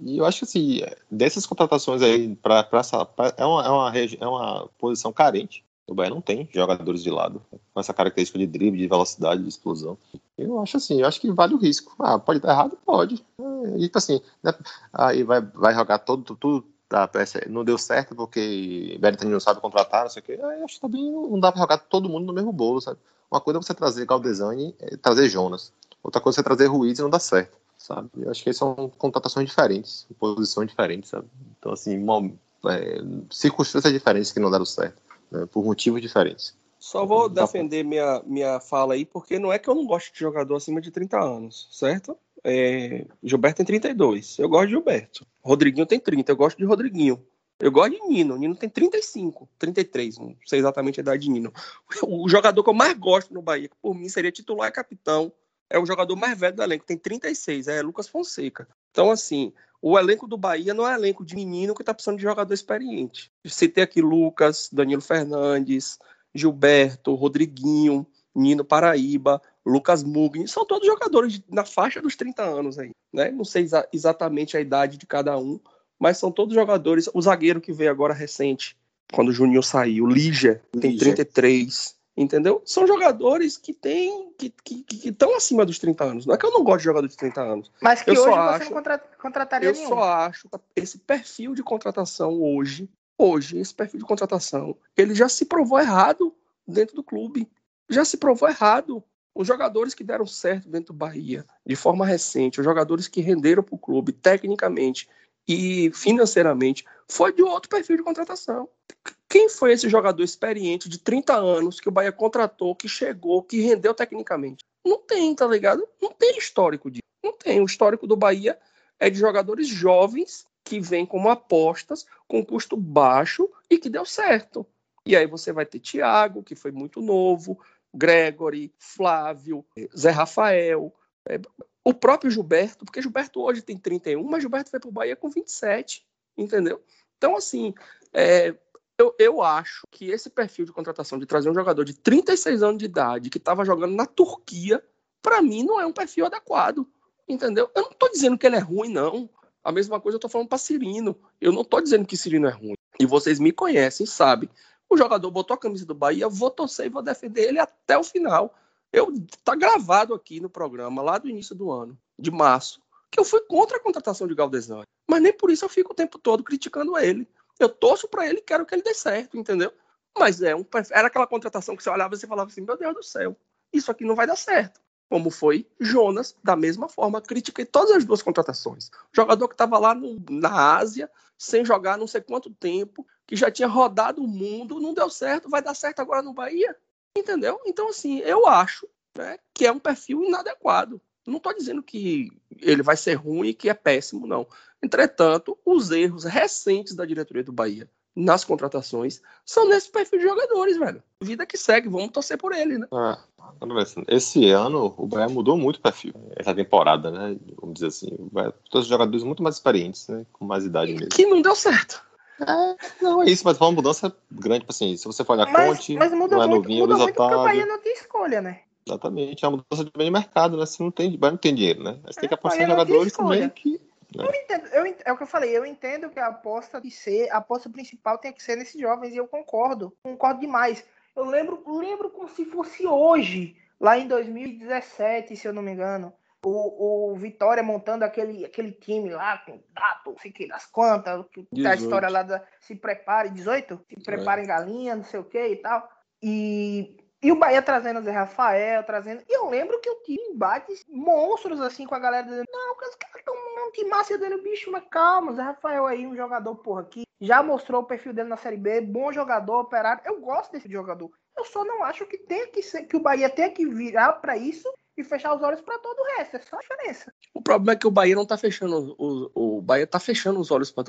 E eu acho que assim, dessas contratações aí, pra, pra, pra- é, uma, é, uma, é uma posição carente. O Bahia não tem jogadores de lado com essa característica de drible, de velocidade, de explosão. Eu acho assim, eu acho que vale o risco. Ah, pode estar errado? Pode. É, e tipo assim, né? aí vai, vai jogar todo, tudo, tá, não deu certo porque Bertani não sabe contratar, não sei o quê. Aí acho que também não dá para jogar todo mundo no mesmo bolo, sabe? Uma coisa é você trazer Galdesani e trazer Jonas. Outra coisa é você trazer Ruiz e não dá certo, sabe? Eu acho que são contratações diferentes, posições diferentes, sabe? Então, assim, uma, é, circunstâncias diferentes que não deram certo né, por motivos diferentes. Só vou defender minha, minha fala aí, porque não é que eu não gosto de jogador acima de 30 anos, certo? É, Gilberto tem 32, eu gosto de Gilberto. Rodriguinho tem 30, eu gosto de Rodriguinho. Eu gosto de Nino, Nino tem 35, 33, não sei exatamente a idade de Nino. O jogador que eu mais gosto no Bahia, que por mim seria titular e capitão, é o jogador mais velho do elenco, tem 36, é Lucas Fonseca. Então, assim, o elenco do Bahia não é elenco de menino que está precisando de jogador experiente. Citei aqui Lucas, Danilo Fernandes, Gilberto, Rodriguinho, Nino Paraíba, Lucas Mugni, são todos jogadores na faixa dos 30 anos aí, né? Não sei exa exatamente a idade de cada um, mas são todos jogadores. O zagueiro que veio agora recente, quando o Juninho saiu, Lígia, tem 33, entendeu? São jogadores que têm que estão acima dos 30 anos. Não é que eu não gosto de jogador de 30 anos. Mas que eu hoje só você acho, não contra, contrataria Eu nenhum. só acho que esse perfil de contratação hoje, hoje, esse perfil de contratação, ele já se provou errado dentro do clube. Já se provou errado. Os jogadores que deram certo dentro do Bahia, de forma recente, os jogadores que renderam para o clube tecnicamente e financeiramente, foi de outro perfil de contratação. Quem foi esse jogador experiente de 30 anos que o Bahia contratou, que chegou, que rendeu tecnicamente? Não tem, tá ligado? Não tem histórico disso. Não tem. O histórico do Bahia é de jogadores jovens que vêm como apostas, com custo baixo e que deu certo. E aí você vai ter Thiago, que foi muito novo, Gregory, Flávio, Zé Rafael, é, o próprio Gilberto, porque Gilberto hoje tem 31, mas Gilberto foi para o Bahia com 27, entendeu? Então, assim, é, eu, eu acho que esse perfil de contratação de trazer um jogador de 36 anos de idade que estava jogando na Turquia, para mim não é um perfil adequado, entendeu? Eu não estou dizendo que ele é ruim, não. A mesma coisa eu estou falando para Cirino. Eu não estou dizendo que Cirino é ruim. E vocês me conhecem, sabem. O jogador botou a camisa do Bahia, vou torcer e vou defender ele até o final. Eu tá gravado aqui no programa lá do início do ano, de março, que eu fui contra a contratação de Galdesani. Mas nem por isso eu fico o tempo todo criticando ele. Eu torço para ele quero que ele dê certo, entendeu? Mas é um, era aquela contratação que você olhava e você falava assim: meu Deus do céu, isso aqui não vai dar certo. Como foi Jonas, da mesma forma, critiquei todas as duas contratações. O jogador que estava lá no, na Ásia, sem jogar não sei quanto tempo, que já tinha rodado o mundo, não deu certo, vai dar certo agora no Bahia? Entendeu? Então, assim, eu acho né, que é um perfil inadequado. Não estou dizendo que ele vai ser ruim e que é péssimo, não. Entretanto, os erros recentes da diretoria do Bahia nas contratações são nesse perfil de jogadores, velho. Vida que segue, vamos torcer por ele, né? Ah, esse ano o Bahia mudou muito o perfil. Essa temporada, né? Vamos dizer assim. O Bahia trouxe jogadores muito mais experientes, né? Com mais idade mesmo. Que não deu certo. É, não, é isso, mas foi uma mudança grande, tipo assim, se você for olhar Mas, Conte, mas muda não é muito, novinho, muda muito porque o Bahia não tem escolha, né? Exatamente, é uma mudança de bem de mercado, né? Você não tem, não tem dinheiro, né? Você tem que É, apostar em jogadores também que. Eu entendo, eu é o que eu falei, eu entendo que a aposta de ser, a aposta principal tem que ser nesses jovens, e eu concordo, concordo demais. Eu lembro, lembro como se fosse hoje, lá em 2017, se eu não me engano, o, o Vitória montando aquele, aquele time lá, com dato, não sei o que, das quantas, que tem a 18. história lá da se prepare, 18? Se prepare em galinha, não sei o que e tal. E, e o Bahia trazendo o Zé Rafael, trazendo. E eu lembro que eu tive embates monstros assim com a galera dizendo: Não, os caras estão um time massa dele, bicho, mas calma, Zé Rafael aí, um jogador, porra, que já mostrou o perfil dele na Série B, bom jogador, operário. Eu gosto desse jogador. Eu só não acho que tem que ser, que o Bahia tenha que virar pra isso e fechar os olhos pra todo o resto. É só a diferença. O problema é que o Bahia não tá fechando. O, o Bahia tá fechando os olhos para.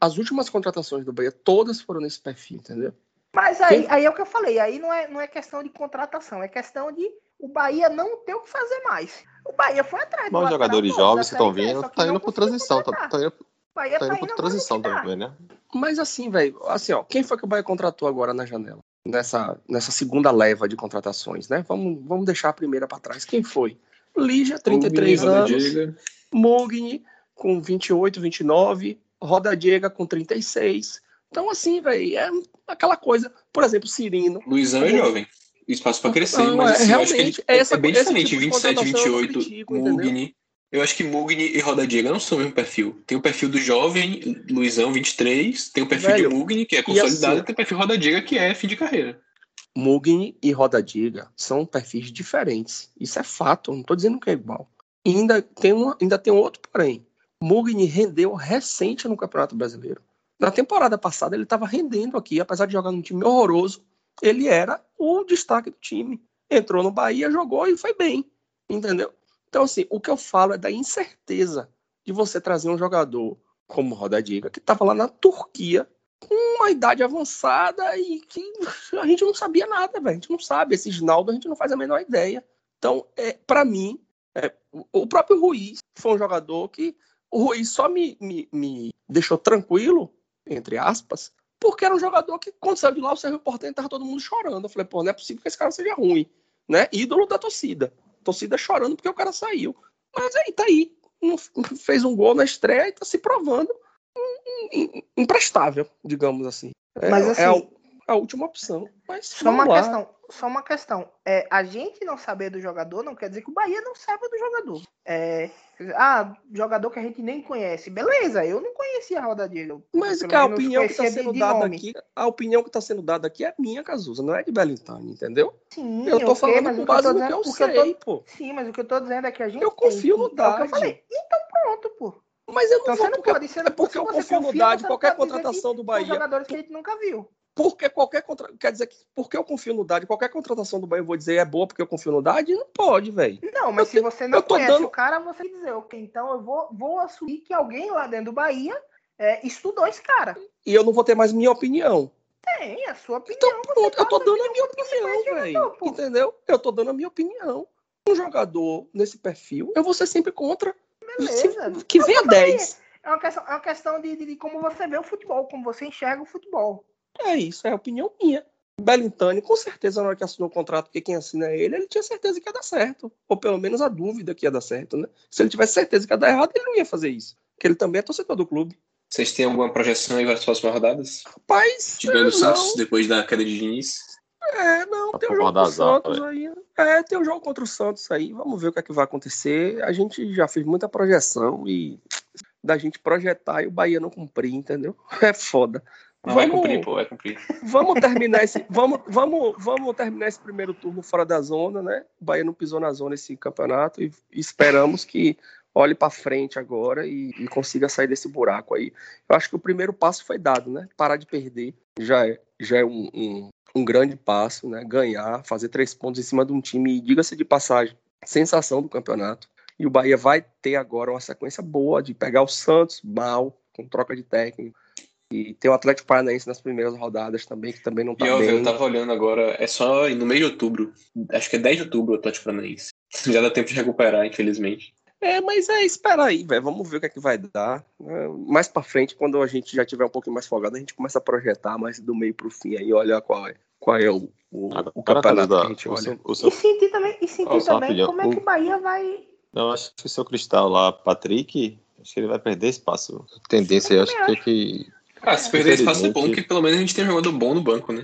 As últimas contratações do Bahia, todas foram nesse perfil, entendeu? Mas aí, Quem- aí é o que eu falei, aí não é, não é questão de contratação, é questão de o Bahia não ter o que fazer mais. O Bahia foi atrás do Bons jogadores jovens que estão vindo, tá indo por transição, tá, tá indo, O Bahia tá indo por indo transição onde tá. também, né? Mas assim, velho, assim, ó, quem foi que o Bahia contratou agora na janela? Nessa, nessa segunda leva de contratações, né? Vamos, vamos deixar a primeira para trás. Quem foi? Lígia, 33 Roda anos. Mugni com 28, 29, Roda Diega com 36, Então, assim, velho, é aquela coisa. Por exemplo, Cirino. Luizão é jovem. Espaço pra crescer, Não, mas é, assim, eu acho que ele realmente, é essa- é bem diferente. tipo de 27, contratação eu não 28, critico, entendeu? Eu acho que Mugni e Roda Diego não são o mesmo perfil. Tem o perfil do jovem, Luizão, 23, tem o perfil Velho, de Mugni, que é consolidado, assim- e tem o perfil Roda Diego, que é fim de carreira. Mugni e Roda Diga são perfis diferentes. Isso é fato, não tô dizendo que é igual. E ainda tem, uma, ainda tem um outro porém. Mugni rendeu recente no Campeonato Brasileiro. Na temporada passada ele estava rendendo aqui, apesar de jogar num time horroroso, ele era o destaque do time. Entrou no Bahia, jogou e foi bem, entendeu? Então assim, o que eu falo é da incerteza de você trazer um jogador como Roda Diga, que estava lá na Turquia com uma idade avançada e que a gente não sabia nada, velho. A gente não sabe. Esse Ginaldo a gente não faz a menor ideia. Então, é, para mim, é, o próprio Ruiz foi um jogador que o Ruiz só me, me, me deixou tranquilo, entre aspas, porque era um jogador que, quando saiu de lá, o Sérgio Portento tava todo mundo chorando. Eu falei, pô, não é possível que esse cara seja ruim, né? Ídolo da torcida. Torcida chorando porque o cara saiu. Mas aí, tá aí. (laughs) Fez um gol na estreia e tá se provando im- im- imprestável, digamos assim. É, Mas, assim, é a, a última opção. Mas Só uma lá. questão, só uma questão. É, a gente não saber do jogador não quer dizer que o Bahia não saiba do jogador. É, ah, jogador que a gente nem conhece. Beleza, eu não conhecia a Roda Diego. Mas que a opinião que está sendo dada aqui, a opinião que está sendo dada aqui é minha, Cazuza, não é de Belintani, entendeu? Sim, Eu tô falando com base no que dizendo- eu o que eu tô- sei, pô. Sim, mas o que eu tô dizendo é que a gente. Eu confio no que- é o que eu falei. Então pronto, pô. Mas eu não Então vou, você não porque, pode ser. é porque eu você confio no Dade, você qualquer contratação do Bahia. jogadores que a gente nunca viu. Porque qualquer contra... Quer dizer que porque eu confio no Dade, qualquer contratação do Bahia eu vou dizer é boa porque eu confio no Dade? Não pode, velho. Não, mas Eu se você não conhece dando- o cara, você dizer, ok, então eu vou, vou assumir que alguém lá dentro do Bahia é, estudou esse cara. E eu não vou ter mais minha opinião. Tem a sua opinião. Então, pronto, eu tô dando a minha opinião velho. Entendeu? Eu tô dando a minha opinião. Um jogador nesse perfil, eu vou ser sempre contra. Beleza. Se- Que venha 10. É uma questão, é uma questão de, de- de como você vê o futebol, como você enxerga o futebol. É isso, é a opinião minha. Belintani, com certeza, na hora que assinou o contrato, porque quem assina é ele, ele tinha certeza que ia dar certo. Ou pelo menos a dúvida que ia dar certo, né? Se ele tivesse certeza que ia dar errado, ele não ia fazer isso. Porque ele também é torcedor do clube. Vocês têm alguma projeção aí para as próximas rodadas? Rapaz, Tirando o Santos depois da queda de Diniz? é, não, Tá tem o por jogo contra o Santos aí. né? É, tem o jogo contra o Santos aí. Vamos ver o que é que vai acontecer. A gente já fez muita projeção e da gente projetar e o Bahia não cumprir, entendeu? (laughs) É foda. Não, vai Vamos- cumprir, pô, vai cumprir. Vamos (laughs) terminar esse, vamos, vamos, vamos terminar esse primeiro turno fora da zona, né? O Bahia não pisou na zona esse campeonato e esperamos que olhe para frente agora e, e consiga sair desse buraco aí. Eu acho que o primeiro passo foi dado, né? Parar de perder já é, já é um, um, um grande passo, né? Ganhar, fazer três pontos em cima de um time, diga-se de passagem, sensação do campeonato. E o Bahia vai ter agora uma sequência boa de pegar o Santos mal, com troca de técnico. E tem o Atlético Paranaense nas primeiras rodadas também, que também não tá E bem. eu tava olhando agora, é só no mês de outubro. Acho que é 10 de outubro o Atlético Paranaense. (laughs) Já dá tempo de recuperar, infelizmente. É, mas é, espera aí, velho. Vamos ver o que é que vai dar. É, mais pra frente, quando a gente já tiver um pouquinho mais folgado, a gente começa a projetar mais do meio pro fim aí, olhar qual é, qual é o, o, o Agora, campeonato que a gente o olha. seu, o E sentir também, e sentir só também rapidinho, como é que o- o Bahia vai. não, acho que o seu cristal lá, Patrick, acho que ele vai perder espaço. Tendência, eu acho que, que Ah, se perder espaço é bom, porque pelo menos a gente tem um jogador bom no banco, né?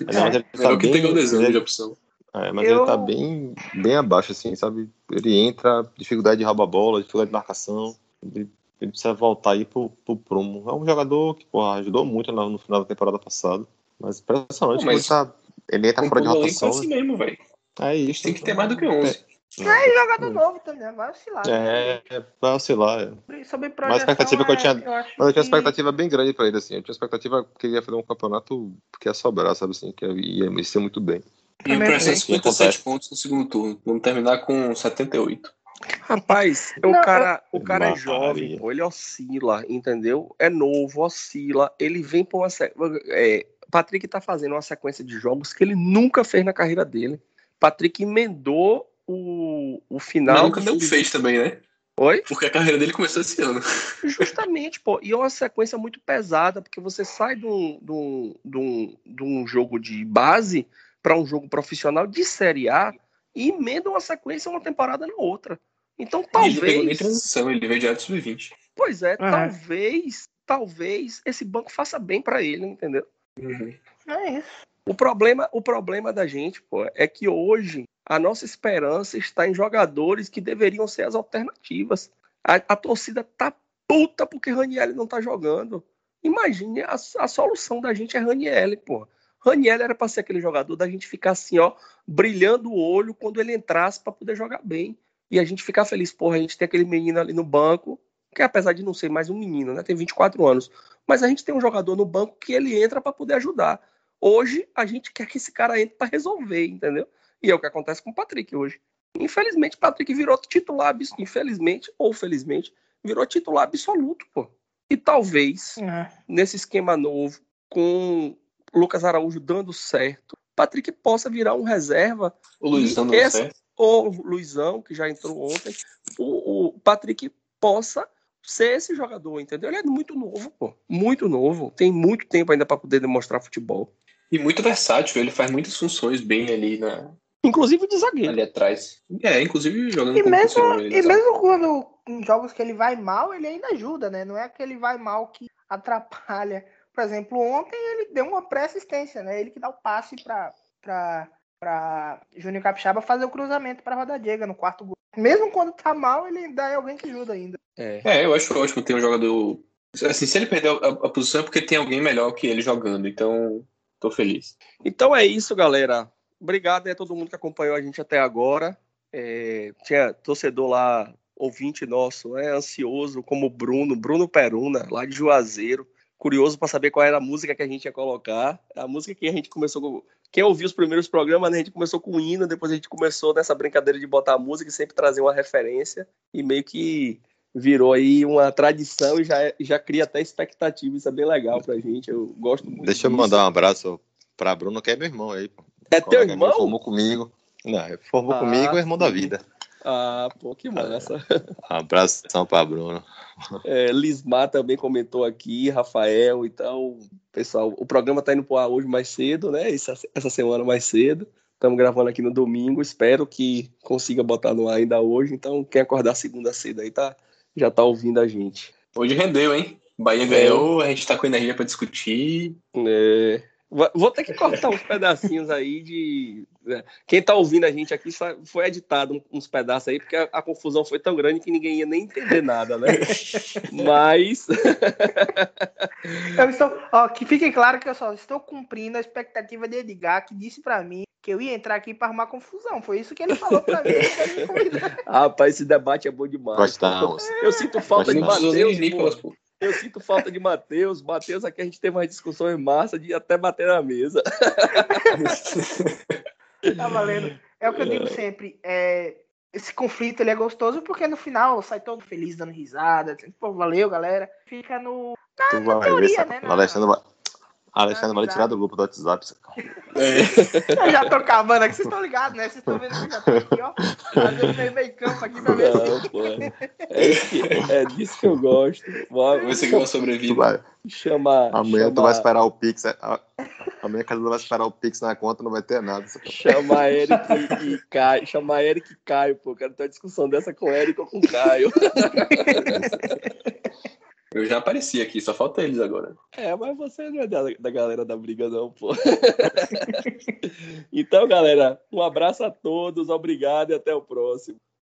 Não, mas ele tá Melhor que bem- pegar o ele- de opção. É, mas Eu- ele tá bem, bem abaixo, assim, sabe? Ele entra, dificuldade de roubar bola, dificuldade de marcação. Ele, ele precisa voltar aí pro, pro prumo. É um jogador que, porra, ajudou muito no, no final da temporada passada. Mas impressionante, Pô, mas- ele, tá, ele entra fora de o elenco é rotação. assim mesmo, velho. É isso. Tem que ter mais do que 11. É, jogador novo também, vai oscilar. É, é, vai oscilar. É. Sobre, Mas a expectativa que eu tinha- é, acho Mas eu tinha uma que- expectativa bem grande pra ele, assim. Eu tinha uma expectativa que ele ia fazer um campeonato que ia sobrar, sabe assim? Que ia, ia ser muito bem. E o Preston tem. 57 pontos no segundo turno. Vamos terminar com 78. Rapaz, o Não, cara, o cara é jovem, pô, ele oscila, entendeu? É novo, oscila, ele vem pra uma. É, Patrick tá fazendo uma sequência de jogos que ele nunca fez na carreira dele. Patrick emendou o, o final. Mas nunca do não fez também, né? Oi? Porque a carreira dele começou esse ano. Justamente, pô. E é uma sequência muito pesada, porque você sai de um, de um, de um, de um jogo de base para um jogo profissional de Série A e emenda uma sequência uma temporada na outra. Então, E ele pegou nem talvez. transição, ele veio direto do sub-20. Pois é, Uhum. talvez talvez esse banco faça bem para ele, entendeu? É isso. O problema, o problema da gente, pô, é que hoje a nossa esperança está em jogadores que deveriam ser as alternativas. A, a torcida tá puta porque Raniel não tá jogando. Imagine, a, a solução da gente é Raniel, pô. Raniel era para ser aquele jogador da gente ficar assim, ó, brilhando o olho quando ele entrasse para poder jogar bem. E a gente ficar feliz, porra, a gente tem aquele menino ali no banco, que apesar de não ser mais um menino, né, tem 24 anos, mas a gente tem um jogador no banco que ele entra para poder ajudar. Hoje a gente quer que esse cara entre para resolver, entendeu? E é o que acontece com o Patrick hoje. Infelizmente, Patrick virou titular, infelizmente ou felizmente, virou titular absoluto, pô. E talvez, É. nesse esquema novo, com Lucas Araújo dando certo, Patrick possa virar um reserva, O Luizão deu essa- certo. ou o Luizão, que já entrou ontem, o, o Patrick possa ser esse jogador, entendeu? Ele é muito novo, pô. Muito novo. Tem muito tempo ainda para poder demonstrar futebol. E muito versátil, ele faz muitas funções bem ali, na, Inclusive de zagueiro. ali atrás. É, inclusive jogando E como mesmo, ele, e mesmo quando em jogos que ele vai mal, ele ainda ajuda, né? Não é aquele vai mal que atrapalha. Por exemplo, ontem ele deu uma pré-assistência, né? Ele que dá o passe para para para Júnior Capixaba fazer o cruzamento para Roda Diega no quarto gol. Mesmo quando tá mal, ele ainda é alguém que ajuda ainda. É. É, eu acho ótimo ter um jogador. Assim, se ele perder a, a posição é porque tem alguém melhor que ele jogando, então tô feliz. Então é isso, galera. Obrigado a todo mundo que acompanhou a gente até agora. É, tinha torcedor lá, ouvinte nosso, né, ansioso, como o Bruno, Bruno Peruna, lá de Juazeiro, curioso para saber qual era a música que a gente ia colocar. A música que a gente começou com. Quem ouviu os primeiros programas, né, a gente começou com o hino, depois a gente começou nessa brincadeira de botar a música e sempre trazer uma referência, e meio que virou aí uma tradição e já, já cria até expectativa. Isso é bem legal pra gente. Eu gosto muito. Deixa eu disso. mandar um abraço pra Bruno, que é meu irmão aí. Pô. É teu Colega meu, irmão? Formou comigo. Não, formou Ah, comigo, é irmão da sim. vida. Ah, pô, que massa. Abração pra Bruno. (laughs) É, Lismar também comentou aqui, Rafael, então, pessoal, o programa tá indo pro ar hoje mais cedo, né? Essa, essa semana mais cedo. Estamos gravando aqui no domingo, espero que consiga botar no ar ainda hoje. Então, quem acordar segunda cedo aí tá, já tá ouvindo a gente. Hoje rendeu, hein? Bahia ganhou, a gente tá com energia pra discutir. É, Vou ter que cortar uns pedacinhos aí de. Né? Quem tá ouvindo a gente aqui foi editado um- uns pedaços aí, porque a, a confusão foi tão grande que ninguém ia nem entender nada, né? (laughs) Mas. Eu estou, ó, que fique claro que eu só estou cumprindo a expectativa de Edgar, que disse pra mim que eu ia entrar aqui pra arrumar confusão. Foi isso que ele falou pra mim. de. (laughs) Rapaz, esse debate é bom demais. Gostamos. Eu sinto falta de precisou nem Matheus. Nicolas, pô. pô. Eu sinto falta de Matheus. Matheus, aqui a gente teve umas discussões massa de até bater na mesa. (laughs) Tá valendo. É o que eu digo sempre. É, esse conflito ele é gostoso porque no final sai todo feliz dando risada. dizendo, Pô, valeu, galera. Fica no. Vai ver, teoria, sabe? né, na- Alexandre vai, Alexandre vai tirar do grupo do WhatsApp. Eu já tô acabando aqui, vocês estão ligados, né? Vocês estão vendo que eu já tô aqui, ó. Fazendo meio meio campo aqui pra ver se. Não, pô. É, que- é disso que eu gosto. Vou Tu sobrevida. vai, chamar. amanhã chamar, tu vai esperar o Pix. a- Amanhã a casa vai esperar o Pix na conta, não vai ter nada. Chamar Eric e Caio. Chamar Eric e Caio, pô. Quero ter uma discussão dessa com Eric ou com Caio. (laughs) Eu já apareci aqui, só falta eles agora. É, mas você não é da, da galera da briga, não, pô. (laughs) então, galera, um abraço a todos, obrigado e até o próximo.